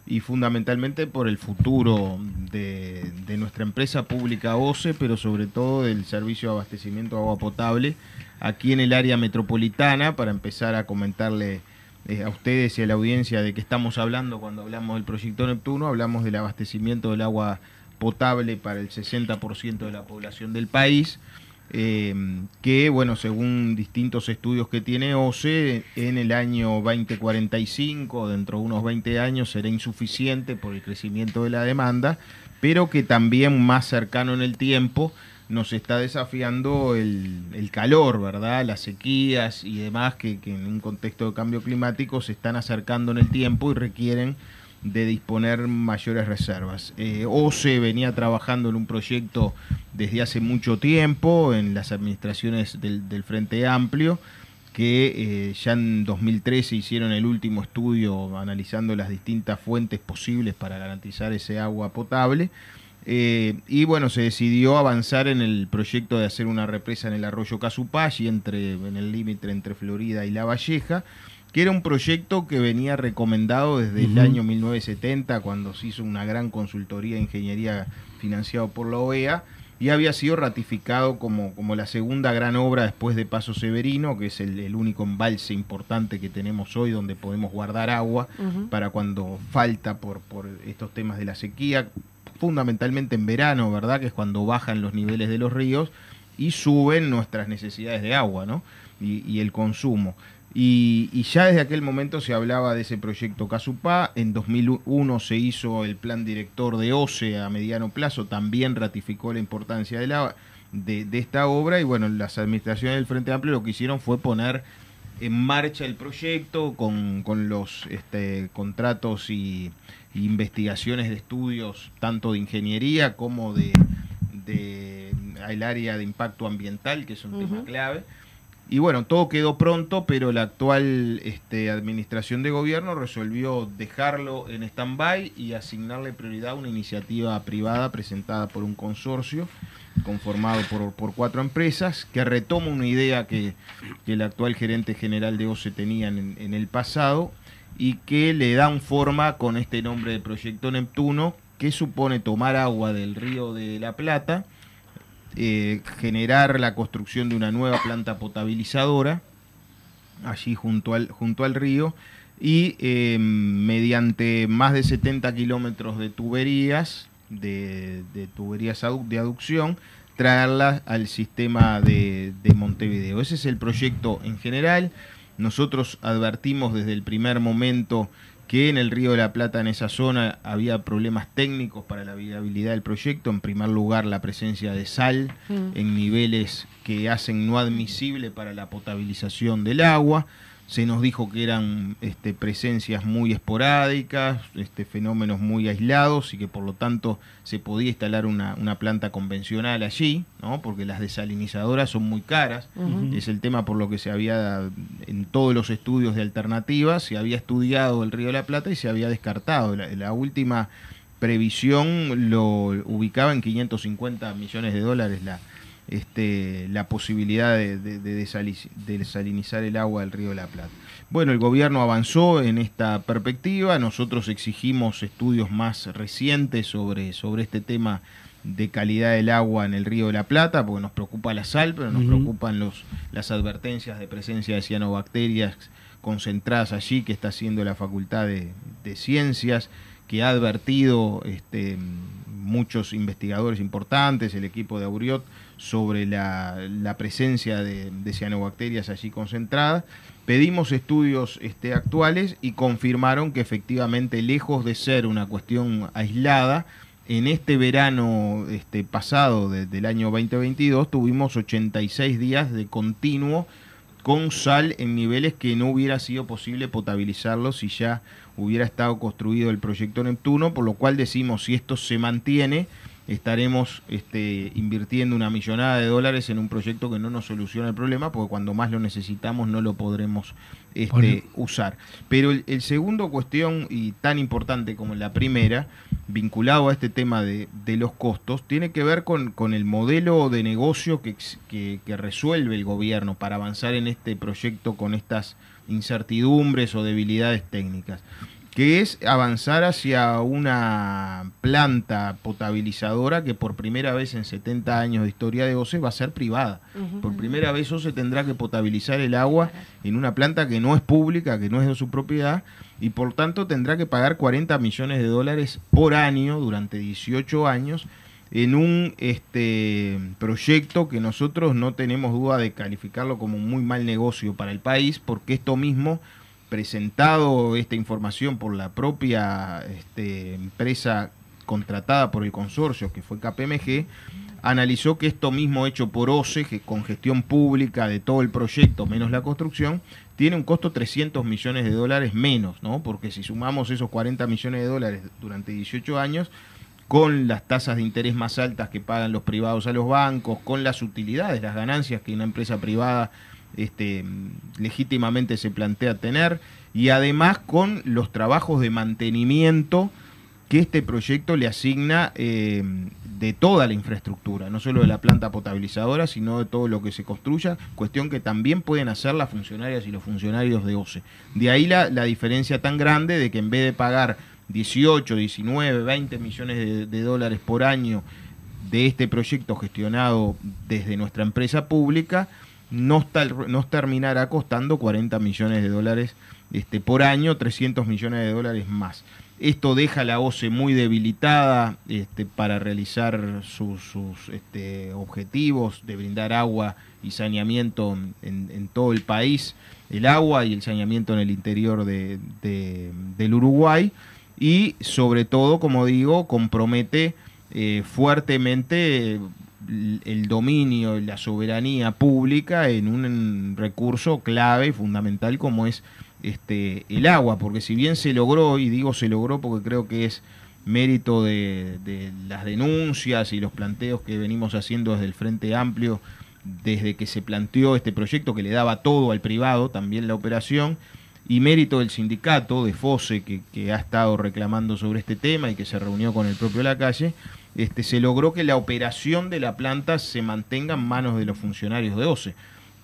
y fundamentalmente por el futuro de, de, nuestra empresa pública OCE, pero sobre todo del servicio de abastecimiento de agua potable aquí en el área metropolitana, para empezar a comentarle eh, a ustedes y a la audiencia de que estamos hablando cuando hablamos del proyecto Neptuno, hablamos del abastecimiento del agua potable para el 60% de la población del país, eh, que, bueno, según distintos estudios que tiene OCE, en el año 2045, dentro de unos 20 años, será insuficiente por el crecimiento de la demanda, pero que también más cercano en el tiempo nos está desafiando el, calor, ¿verdad? Las sequías y demás que, en un contexto de cambio climático se están acercando en el tiempo y requieren de disponer mayores reservas. Eh, OCE venía trabajando en un proyecto desde hace mucho tiempo en las administraciones del, Frente Amplio, que eh, ya en 2013 hicieron el último estudio analizando las distintas fuentes posibles para garantizar ese agua potable eh, y bueno, se decidió avanzar en el proyecto de hacer una represa en el arroyo Casupay, entre, en el límite entre Florida y La Valleja, que era un proyecto que venía recomendado desde el año 1970, cuando se hizo una gran consultoría de ingeniería financiado por la OEA, y había sido ratificado como, como la segunda gran obra después de Paso Severino, que es el, único embalse importante que tenemos hoy donde podemos guardar agua para cuando falta por, por estos temas de la sequía, fundamentalmente en verano, ¿verdad? Que es cuando bajan los niveles de los ríos y suben nuestras necesidades de agua, ¿no? Y, el consumo. Y, ya desde aquel momento se hablaba de ese proyecto Casupá. En 2001 se hizo el plan director de OCE a mediano plazo, también ratificó la importancia de, la, de, esta obra. Y bueno, las administraciones del Frente Amplio lo que hicieron fue poner en marcha el proyecto con, con los este, contratos y investigaciones de estudios, tanto de ingeniería como de, de el área de impacto ambiental, que es un tema clave. Y bueno, todo quedó pronto, pero la actual este, administración de gobierno resolvió dejarlo en stand-by y asignarle prioridad a una iniciativa privada presentada por un consorcio conformado por, por cuatro empresas, que retoma una idea que, que el actual gerente general de OCE tenía en, en el pasado y que le dan forma con este nombre de Proyecto Neptuno, que supone tomar agua del río de la Plata, eh, generar la construcción de una nueva planta potabilizadora allí junto al, junto al río y eh, mediante más de 70 kilómetros de tuberías, de, tuberías de aducción, traerlas al sistema de, de Montevideo. Ese es el proyecto en general. Nosotros advertimos desde el primer momento que en el Río de la Plata, en esa zona, había problemas técnicos para la viabilidad del proyecto. En primer lugar, la presencia de sal
Mm.
en niveles que hacen no admisible para la potabilización del agua. Se nos dijo que eran este, presencias muy esporádicas, este, fenómenos muy aislados y que por lo tanto se podía instalar una, una planta convencional allí, ¿no? porque las desalinizadoras son muy caras. Es el tema por lo que se había, en todos los estudios de alternativas, se había estudiado el Río de la Plata y se había descartado. La, la última previsión lo ubicaba en 550 millones de dólares la, este, la posibilidad de, de- de desali- de desalinizar el agua del Río de la Plata. Bueno, el gobierno avanzó en esta perspectiva, nosotros exigimos estudios más recientes sobre, sobre este tema de calidad del agua en el Río de la Plata, porque nos preocupa la sal, pero nos preocupan los, las advertencias de presencia de cianobacterias concentradas allí que está haciendo la Facultad de, de Ciencias, que ha advertido este, muchos investigadores importantes, el equipo de Auriot, sobre la, la presencia de, cianobacterias allí concentradas. Pedimos estudios este, actuales y confirmaron que efectivamente, lejos de ser una cuestión aislada, en este verano este, pasado de- del año 2022 tuvimos 86 días de continuo con sal en niveles que no hubiera sido posible potabilizarlos si ya hubiera estado construido el proyecto Neptuno, por lo cual decimos si esto se mantiene estaremos este, invirtiendo una millonada de dólares en un proyecto que no nos soluciona el problema, porque cuando más lo necesitamos no lo podremos este,
Bueno.
usar. Pero el, el segundo cuestión, y tan importante como la primera, vinculado a este tema de, de los costos, tiene que ver con, con el modelo de negocio que, que resuelve el gobierno para avanzar en este proyecto con estas incertidumbres o debilidades técnicas que es avanzar hacia una planta potabilizadora que por primera vez en 70 años de historia de OCE va a ser privada. Por primera vez OCE tendrá que potabilizar el agua en una planta que no es pública, que no es de su propiedad, y por tanto tendrá que pagar 40 millones de dólares por año durante 18 años en un este proyecto que nosotros no tenemos duda de calificarlo como un muy mal negocio para el país, porque esto mismo presentado esta información por la propia este, empresa contratada por el consorcio, que fue KPMG, analizó que esto mismo hecho por OCE, que con gestión pública de todo el proyecto menos la construcción, tiene un costo 300 millones de dólares menos, ¿no? Porque si sumamos esos 40 millones de dólares durante 18 años, con las tasas de interés más altas que pagan los privados a los bancos, con las utilidades, las ganancias que una empresa privada este, legítimamente se plantea tener, y además con los trabajos de mantenimiento que este proyecto le asigna eh, de toda la infraestructura, no solo de la planta potabilizadora, sino de todo lo que se construya, cuestión que también pueden hacer las funcionarias y los funcionarios de OCE. De ahí la, la diferencia tan grande de que en vez de pagar 18, 19, 20 millones de, de dólares por año de este proyecto gestionado desde nuestra empresa pública, nos, terminará costando 40 millones de dólares este, por año, 300 millones de dólares más. Esto deja a la OCE muy debilitada este, para realizar sus, este, objetivos de brindar agua y saneamiento en, todo el país, el agua y el saneamiento en el interior de, del Uruguay y sobre todo, como digo, compromete eh, fuertemente el dominio y la soberanía pública en un recurso clave y fundamental como es este, el agua, porque si bien se logró, y digo se logró porque creo que es mérito de, las denuncias y los planteos que venimos haciendo desde el Frente Amplio, desde que se planteó este proyecto que le daba todo al privado, también la operación, y mérito del sindicato de FOSE que, que ha estado reclamando sobre este tema y que se reunió con el propio La Calle, este, se logró que la operación de la planta se mantenga en manos de los funcionarios de OCE.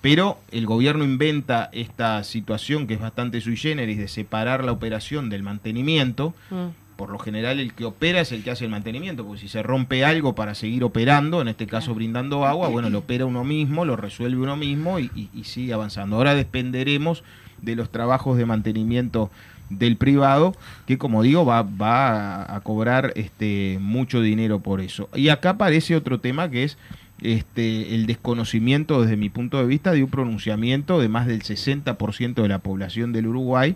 Pero el gobierno inventa esta situación que es bastante sui generis de separar la operación del mantenimiento. Mm. Por lo general el que opera es el que hace el mantenimiento, porque si se rompe algo para seguir operando, en este caso brindando agua, bueno, lo opera uno mismo, lo resuelve uno mismo y, y, y sigue avanzando. Ahora dependeremos de los trabajos de mantenimiento del privado, que como digo, va, va a, cobrar este, mucho dinero por eso. Y acá aparece otro tema que es este, el desconocimiento, desde mi punto de vista, de un pronunciamiento de más del 60% de la población del Uruguay,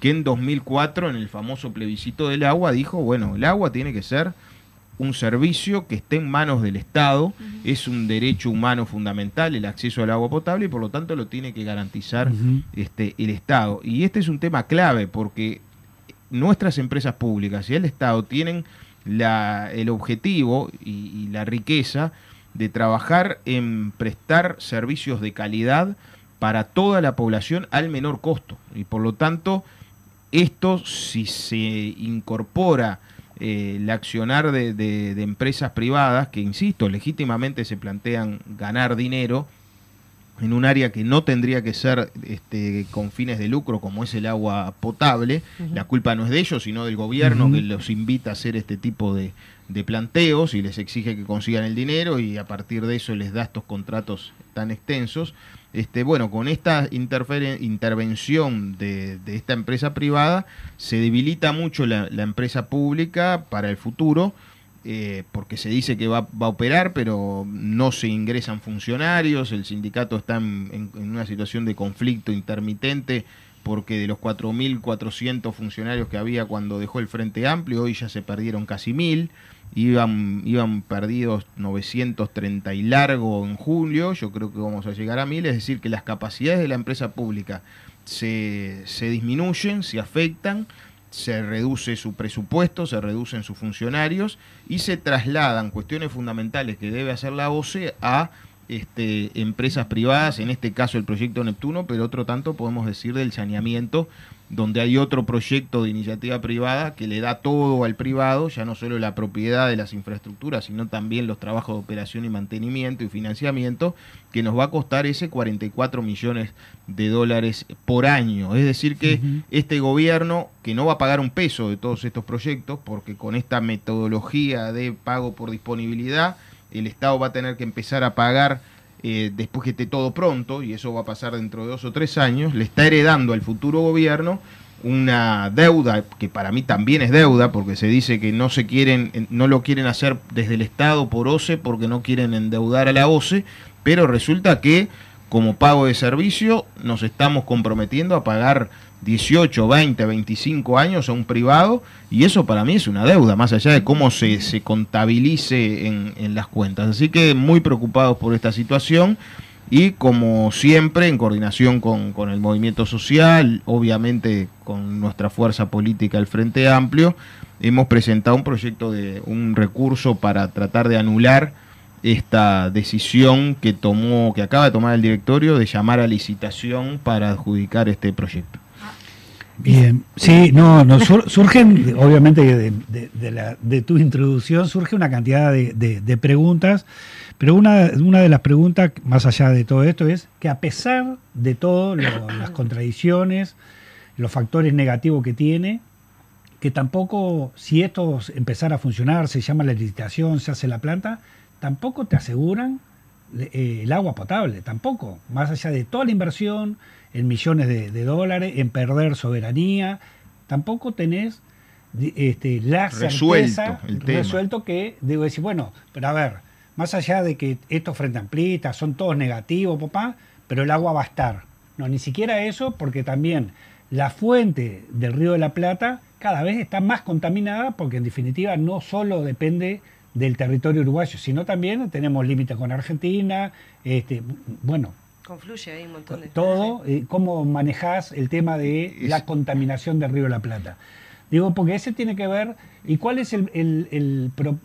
que en 2004, en el famoso plebiscito del agua, dijo, bueno, el agua tiene que ser un servicio que esté en manos del Estado, es un derecho humano fundamental el acceso al agua potable y por lo tanto lo tiene que garantizar este, el Estado. Y este es un tema clave porque nuestras empresas públicas y el Estado tienen la, el objetivo y, y la riqueza de trabajar en prestar servicios de calidad para toda la población al menor costo. Y por lo tanto, esto si se incorpora eh, el accionar de, de, empresas privadas que, insisto, legítimamente se plantean ganar dinero en un área que no tendría que ser este, con fines de lucro como es el agua potable. Uh -huh. La culpa no es de ellos, sino del gobierno uh -huh. que los invita a hacer este tipo de, de, planteos y les exige que consigan el dinero y a partir de eso les da estos contratos tan extensos. Este, bueno, con esta intervención de, esta empresa privada se debilita mucho la, empresa pública para el futuro, eh, porque se dice que va, a operar, pero no se ingresan funcionarios, el sindicato está en, en, en una situación de conflicto intermitente, porque de los 4.400 funcionarios que había cuando dejó el Frente Amplio, hoy ya se perdieron casi 1.000 iban, iban perdidos 930 y largo en julio, yo creo que vamos a llegar a 1000, es decir, que las capacidades de la empresa pública se, se disminuyen, se afectan, se reduce su presupuesto, se reducen sus funcionarios y se trasladan cuestiones fundamentales que debe hacer la OCE a este, empresas privadas, en este caso el proyecto Neptuno, pero otro tanto podemos decir del saneamiento, donde hay otro proyecto de iniciativa privada que le da todo al privado, ya no solo la propiedad de las infraestructuras, sino también los trabajos de operación y mantenimiento y financiamiento, que nos va a costar ese 44 millones de dólares por año. Es decir, que uh -huh. este gobierno, que no va a pagar un peso de todos estos proyectos, porque con esta metodología de pago por disponibilidad, el Estado va a tener que empezar a pagar eh, después que esté todo pronto, y eso va a pasar dentro de dos o tres años, le está heredando al futuro gobierno una deuda que para mí también es deuda porque se dice que no se quieren no lo quieren hacer desde el Estado por OCE porque no quieren endeudar a la OCE pero resulta que como pago de servicio nos estamos comprometiendo a pagar 18, 20, 25 años a un privado y eso para mí es una deuda, más allá de cómo se, se contabilice en, en, las cuentas. Así que muy preocupados por esta situación y como siempre en coordinación con, con el movimiento social, obviamente con nuestra fuerza política el Frente Amplio, hemos presentado un proyecto de un recurso para tratar de anular esta decisión que tomó, que acaba de tomar el directorio de llamar a licitación para adjudicar este proyecto.
Bien, sí, no, no surgen, obviamente, de, de, de, la, de, tu introducción, surge una cantidad de, preguntas, pero una, una, de las preguntas, más allá de todo esto, es que a pesar de todo, lo, las contradicciones, los factores negativos que tiene, que tampoco, si esto empezara a funcionar, se llama la licitación, se hace la planta, tampoco te aseguran eh, el agua potable, tampoco, más allá de toda la inversión, en millones de, de, dólares, en perder soberanía. Tampoco tenés este, la
Resuelto
certeza,
el tema.
resuelto que debo decir, bueno, pero a ver, más allá de que estos frente amplistas son todos negativos, papá, pero el agua va a estar. No, ni siquiera eso, porque también la fuente del río de la Plata cada vez está más contaminada, porque en definitiva no solo depende del territorio uruguayo, sino también tenemos límites con Argentina, este, bueno,
Confluye ahí un montón de
todo, eh, cómo manejás el tema de la contaminación del río de la Plata. Digo, porque ese tiene que ver, ¿y cuál es el, el- el pro-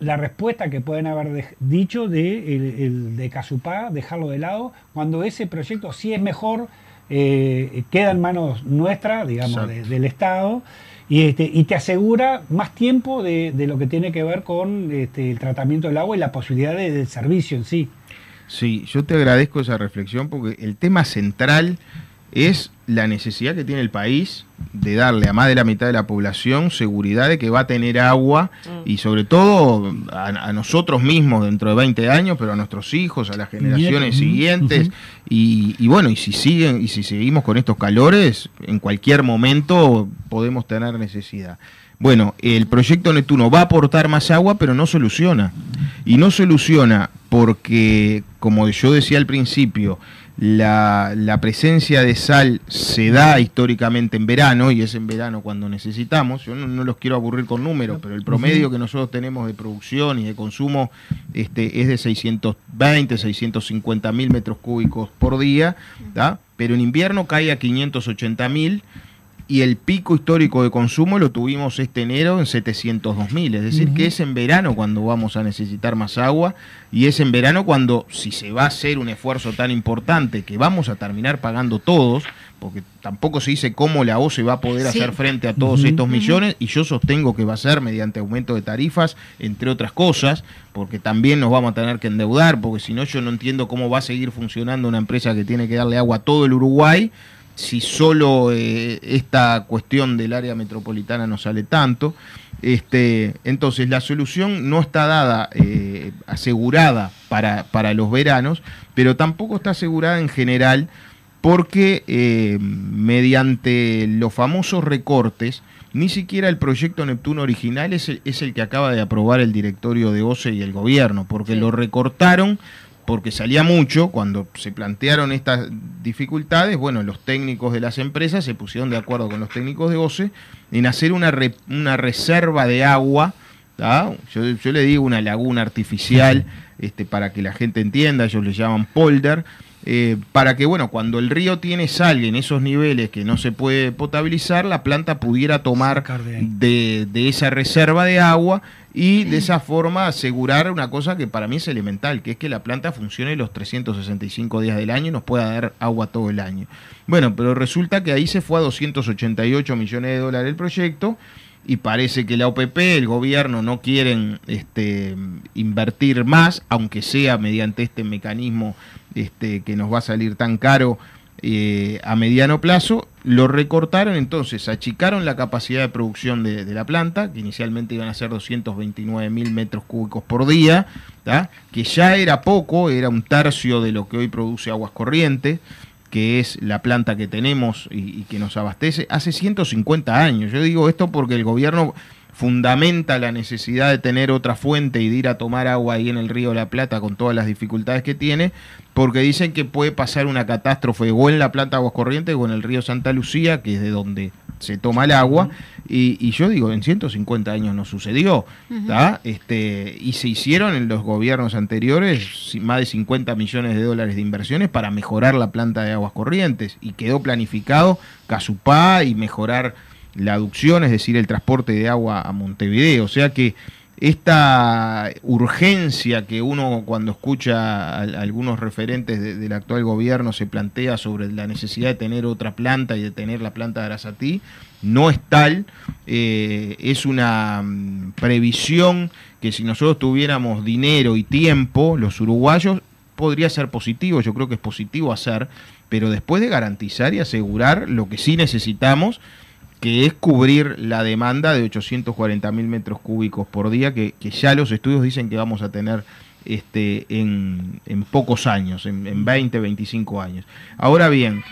la respuesta que pueden haber dej- dicho de, el, el de Casupá, dejarlo de lado, cuando ese proyecto sí es mejor, eh, queda en manos nuestras, digamos, de- del Estado, y, este, y te asegura más tiempo de, de lo que tiene que ver con este, el tratamiento del agua y la posibilidad de- del servicio en sí.
Sí, yo te agradezco esa reflexión porque el tema central es la necesidad que tiene el país de darle a más de la mitad de la población seguridad de que va a tener agua y sobre todo a, a nosotros mismos dentro de 20 años, pero a nuestros hijos, a las generaciones siguientes. y, y bueno, y si siguen y si seguimos con estos calores, en cualquier momento podemos tener necesidad. Bueno, el proyecto Neptuno va a aportar más agua, pero no soluciona. Y no soluciona porque, como yo decía al principio, la, la presencia de sal se da históricamente en verano, y es en verano cuando necesitamos. Yo no, no los quiero aburrir con números, pero el promedio que nosotros tenemos de producción y de consumo este, es de 620, 650 mil metros cúbicos por día, ¿tá? pero en invierno cae a 580 mil y el pico histórico de consumo lo tuvimos este enero en 702 mil, es decir, que es en verano cuando vamos a necesitar más agua y es en verano cuando, si se va a hacer un esfuerzo tan importante que vamos a terminar pagando todos, porque tampoco se dice cómo la OCE va a poder
Sí.
hacer frente a todos estos millones y yo sostengo que va a ser mediante aumento de tarifas, entre otras cosas, porque también nos vamos a tener que endeudar, porque si no yo no entiendo cómo va a seguir funcionando una empresa que tiene que darle agua a todo el Uruguay si solo eh, esta cuestión del área metropolitana no sale tanto. Este, entonces la solución no está dada, eh, asegurada para, para los veranos, pero tampoco está asegurada en general porque eh, mediante los famosos recortes, ni siquiera el proyecto Neptuno original es el, es el que acaba de aprobar el directorio de OCE y el gobierno, porque
Sí.
lo recortaron porque salía mucho, cuando se plantearon estas dificultades, bueno, los técnicos de las empresas se pusieron de acuerdo con los técnicos de OCE en hacer una, re- una reserva de agua, yo, yo le digo una laguna artificial, este, para que la gente entienda, ellos le llaman polder, eh, para que, bueno, cuando el río tiene sal en esos niveles que no se puede potabilizar, la planta pudiera tomar
de
esa reserva de agua y de esa forma asegurar una cosa que para mí es elemental, que es que la planta funcione los 365 días del año y nos pueda dar agua todo el año. Bueno, pero resulta que ahí se fue a 288 millones de dólares el proyecto y parece que la OPP, el gobierno, no quieren este, invertir más, aunque sea mediante este mecanismo este, que nos va a salir tan caro eh, a mediano plazo, lo recortaron, entonces achicaron la capacidad de producción de, la planta, que inicialmente iban a ser 229 mil metros cúbicos por día, que ya era poco, era un tercio de lo que hoy produce Aguas Corrientes, que es la planta que tenemos y que nos abastece, hace 150 años. Yo digo esto porque el gobierno fundamenta la necesidad de tener otra fuente y de ir a tomar agua ahí en el río de la Plata con todas las dificultades que tiene, porque dicen que puede pasar una catástrofe o en la planta Aguas Corrientes o en el río Santa Lucía, que es de donde se toma el agua, y, y yo digo, en 150 años no sucedió, ¿tá? este, y se hicieron en los gobiernos anteriores más de 50 millones de dólares de inversiones para mejorar la planta de Aguas Corrientes, y quedó planificado Casupá y mejorar la aducción, es decir, el transporte de agua a Montevideo. O sea que esta urgencia que uno cuando escucha a, algunos referentes de- del actual gobierno se plantea sobre la necesidad de tener otra planta y de tener la planta de Arasatí, no es tal, eh, es una mm, previsión que si nosotros tuviéramos dinero y tiempo, los uruguayos, podría ser positivo, yo creo que es positivo hacer, pero después de garantizar y asegurar lo que sí necesitamos, que es cubrir la demanda de 840 mil metros cúbicos por día, que, que ya los estudios dicen que vamos a tener este, en, en pocos años, en, en 20, 25 años. Ahora bien,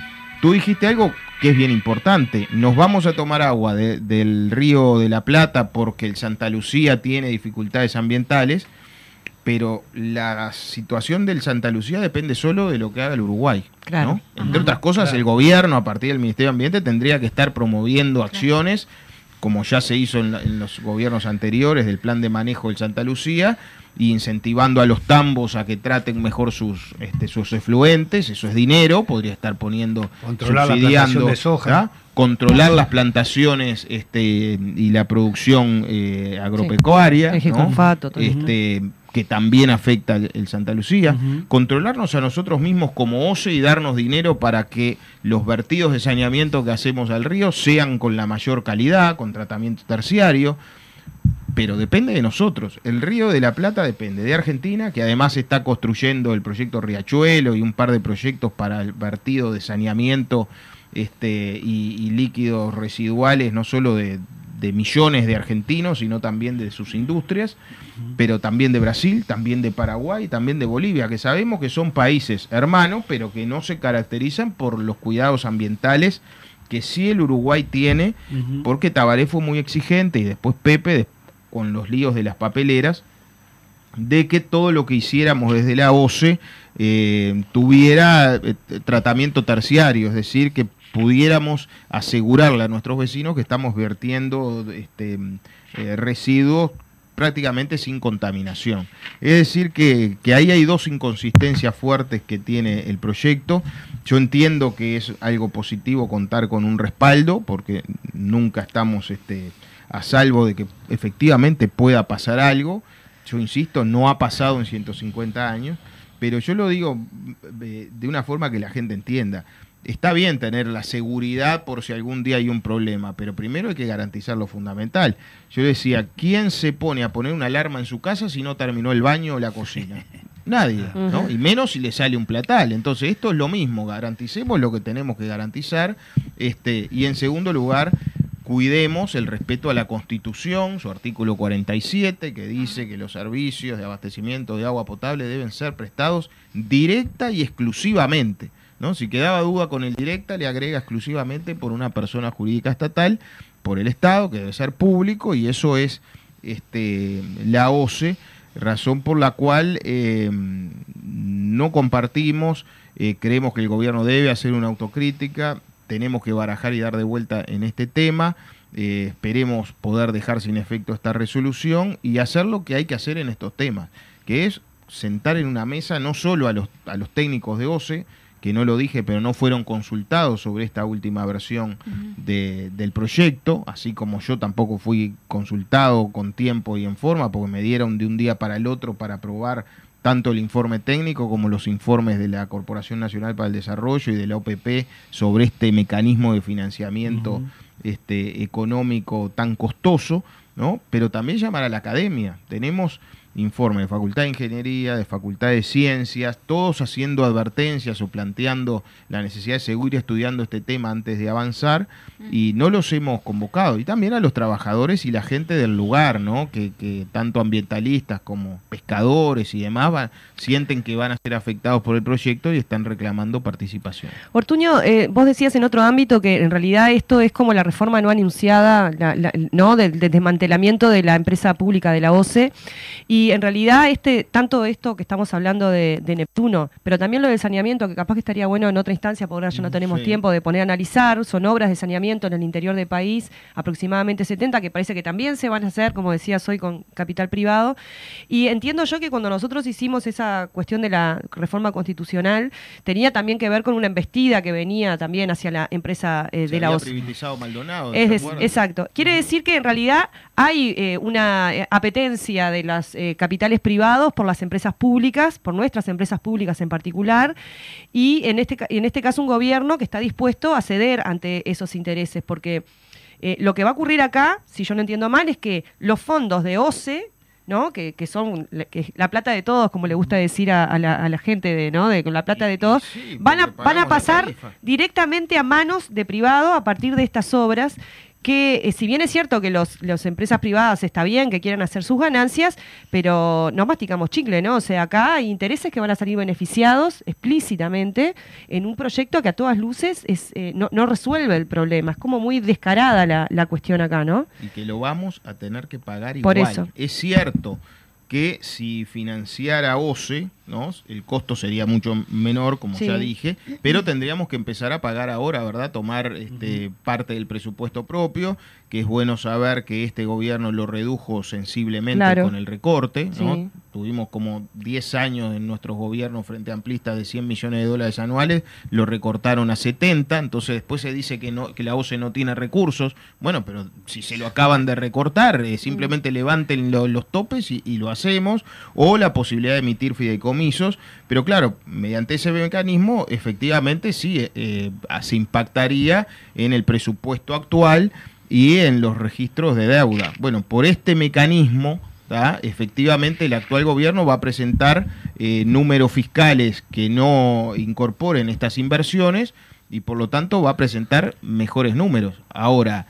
tú dijiste algo que es bien importante. Nos vamos a tomar agua de- del río de la Plata porque el Santa Lucía tiene dificultades ambientales, pero la situación del Santa Lucía depende solo de lo que haga el Uruguay.
Claro.
¿no? Entre otras cosas, el gobierno, a partir del Ministerio de Ambiente, tendría que estar promoviendo acciones, como ya se hizo en, la- en los gobiernos anteriores, del plan de manejo del Santa Lucía, y incentivando a los tambos a que traten mejor sus, este, sus efluentes, eso es dinero, podría estar poniendo,
Controlar la
subsidiando,
plantación de soja.
controlar las plantaciones este, y la producción eh, agropecuaria,
el
¿no?
todo eso.
este, que también afecta el, Santa Lucía, controlarnos a nosotros mismos como OCE y darnos dinero para que los vertidos de saneamiento que hacemos al río sean con la mayor calidad, con tratamiento terciario, pero depende de nosotros. El río de la Plata depende de Argentina, que además está construyendo el proyecto Riachuelo y un par de proyectos para el vertido de saneamiento este, y, y líquidos residuales, no solo de, de millones de argentinos, sino también de sus industrias, pero también de Brasil, también de Paraguay, también de Bolivia, que sabemos que son países hermanos, pero que no se caracterizan por los cuidados ambientales que sí el Uruguay tiene porque Tabaré fue muy exigente y después Pepe con los líos de las papeleras de que todo lo que hiciéramos desde la OCE eh, tuviera eh, tratamiento terciario, es decir, que pudiéramos asegurarle a nuestros vecinos que estamos vertiendo este, eh, residuos prácticamente sin contaminación. Es decir, que, ahí hay dos inconsistencias fuertes que tiene el proyecto. Yo entiendo que es algo positivo contar con un respaldo, porque nunca estamos este, a salvo de que efectivamente pueda pasar algo. Yo insisto, no ha pasado en 150 años, pero yo lo digo eh, de una forma que la gente entienda. Está bien tener la seguridad por si algún día hay un problema, pero primero hay que garantizar lo fundamental. Yo decía, ¿quién se pone a poner una alarma en su casa si no terminó el baño o la cocina? Nadie, ¿no? Y menos si le sale un platal. Entonces, esto es lo mismo, garanticemos lo que tenemos que garantizar. Este, y en segundo lugar, cuidemos el respeto a la Constitución, su artículo 47, que dice que los servicios de abastecimiento de agua potable deben ser prestados directa y exclusivamente. Si quedaba duda con el directa, le agrega exclusivamente por una persona jurídica estatal, por el Estado, que debe ser público, y eso es este, la OCE, razón por la cual eh, no compartimos, eh, creemos que el gobierno debe hacer una autocrítica, tenemos que barajar y dar de vuelta en este tema. eh, esperemos poder dejar sin efecto esta resolución y hacer lo que hay que hacer en estos temas, que es sentar en una mesa no solo a los, a los técnicos de OCE, que no lo dije, pero no fueron consultados sobre esta última versión de- del proyecto, así como yo tampoco fui consultado con tiempo y en forma, porque me dieron de un día para el otro para aprobar tanto el informe técnico como los informes de la Corporación Nacional para el Desarrollo y de la OPP sobre este mecanismo de financiamiento este, económico tan costoso, ¿no? Pero también llamar a la academia. Tenemos informes de Facultad de Ingeniería, de Facultad de Ciencias, todos haciendo advertencias o planteando la necesidad de seguir estudiando este tema antes de avanzar y no los hemos convocado. Y también a los trabajadores y la gente del lugar, ¿no? Que, que tanto ambientalistas como pescadores y demás van- sienten que van a ser afectados por el proyecto y están reclamando participación.
Ortuño, eh, vos decías en otro ámbito que en realidad esto es como la reforma no anunciada, la- la- ¿no? Del, del desmantelamiento de la empresa pública de la OCE. Y en realidad este, tanto esto que estamos hablando de, de Neptuno, pero también lo del saneamiento, que capaz que estaría bueno en otra instancia, porque ahora ya no
Mm,
tenemos
sí.
tiempo de poner a analizar, son obras de saneamiento en el interior del país, aproximadamente 70, que parece que también se van a hacer, como decías hoy, con capital privado. Y entiendo yo que cuando nosotros hicimos esa cuestión de la reforma constitucional, tenía también que ver con una embestida que venía también hacia la empresa eh,
Se
de la
privatizado Maldonado,
exacto. Quiere decir que en realidad hay eh, una eh, apetencia de capitales privados por las empresas públicas, por nuestras empresas públicas en particular, y en este, en este caso un gobierno que está dispuesto a ceder ante esos intereses, porque eh, lo que va a ocurrir acá, si yo no entiendo mal, es que los fondos de OCE, ¿no? Que, que son la, que es la plata de todos, como le gusta decir a, a la, a la gente de, ¿no? de con la plata de todos,
sí,
van a, van a pasar directamente a manos de privado a partir de estas obras que eh, si bien es cierto que los, las empresas privadas está bien, que quieren hacer sus ganancias, pero no masticamos chicle, ¿no? O sea, acá hay intereses que van a salir beneficiados explícitamente en un proyecto que a todas luces es, eh, no, no resuelve el problema. Es como muy descarada la, la cuestión acá, ¿no?
y que lo vamos a tener que pagar
Por
igual.
eso.
Es cierto que si financiara OCE, ¿no? el costo sería mucho menor, como
Sí.
ya dije, pero tendríamos que empezar a pagar ahora, ¿verdad? Tomar este, parte del presupuesto propio, que es bueno saber que este gobierno lo redujo sensiblemente
Claro.
con el recorte, ¿no?
Sí.
Tuvimos como 10 años en nuestros gobiernos frente a amplistas de 100 millones de dólares anuales, lo recortaron a 70, entonces después se dice que no que la OCE no tiene recursos. Bueno, pero si se lo acaban de recortar, eh, simplemente levanten lo- los topes y, y lo hacemos, o la posibilidad de emitir fideicomisos, pero claro, mediante ese mecanismo, efectivamente sí eh, eh, se impactaría en el presupuesto actual y en los registros de deuda. Bueno, por este mecanismo, efectivamente el actual gobierno va a presentar eh, números fiscales que no incorporen estas inversiones y por lo tanto va a presentar mejores números. Ahora,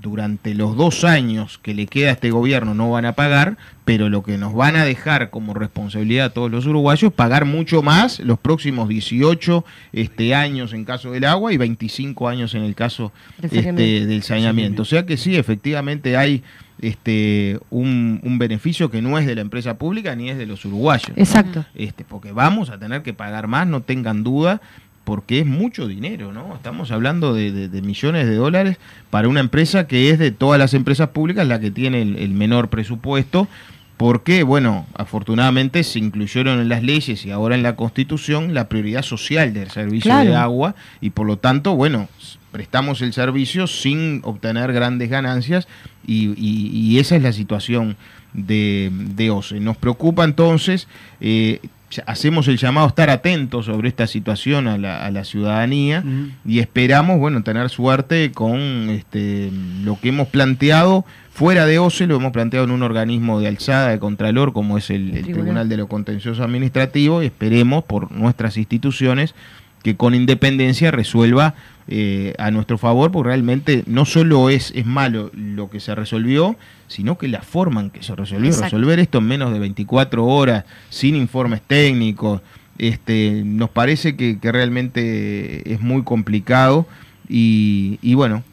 durante los dos años que le queda a este gobierno no van a pagar, pero lo que nos van a dejar como responsabilidad a todos los uruguayos es pagar mucho más los próximos 18 este, años en caso del agua y 25 años en el caso
Del
este,
saneamiento.
del saneamiento. O sea que sí, efectivamente hay este, un, un beneficio que no es de la empresa pública ni es de los uruguayos.
Exacto.
Este, porque vamos a tener que pagar más, no tengan duda, porque es mucho dinero, ¿no? Estamos hablando de, de- de millones de dólares para una empresa que es de todas las empresas públicas la que tiene el, el menor presupuesto, porque, bueno, afortunadamente se incluyeron en las leyes y ahora en la Constitución la prioridad social del servicio
Claro.
de agua y por lo tanto, bueno, prestamos el servicio sin obtener grandes ganancias y, y- y esa es la situación de, de OCE. Nos preocupa entonces, eh, hacemos el llamado a estar atentos sobre esta situación a la, a la ciudadanía y esperamos, bueno, tener suerte con este, lo que hemos planteado fuera de OCE, lo hemos planteado en un organismo de alzada de Contralor como es el, el
Tribunal.
Tribunal de lo Contencioso Administrativo y esperemos por nuestras instituciones que con independencia resuelva eh, a nuestro favor, porque realmente no solo es, es malo lo que se resolvió, sino que la forma en que se resolvió.
Exacto.
Resolver esto en menos de 24 horas, sin informes técnicos, este, nos parece que, que realmente es muy complicado y, y bueno,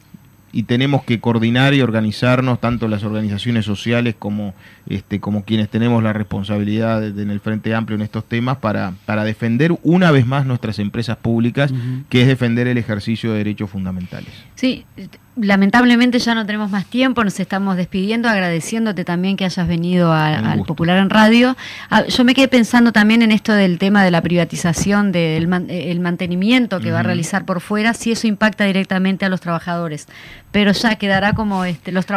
y tenemos que coordinar y organizarnos tanto las organizaciones sociales como este como quienes tenemos la responsabilidad de- de- en el Frente Amplio en estos temas para, para defender una vez más nuestras empresas públicas, que es defender el ejercicio de derechos fundamentales.
Sí, lamentablemente ya no tenemos más tiempo, nos estamos despidiendo, agradeciéndote también que hayas venido a- al. Popular en Radio. Ah, yo me quedé pensando también en esto del tema de la privatización, del eh, el mantenimiento que va a realizar por fuera, si eso impacta directamente a los trabajadores. Pero ya quedará como este, los trabajadores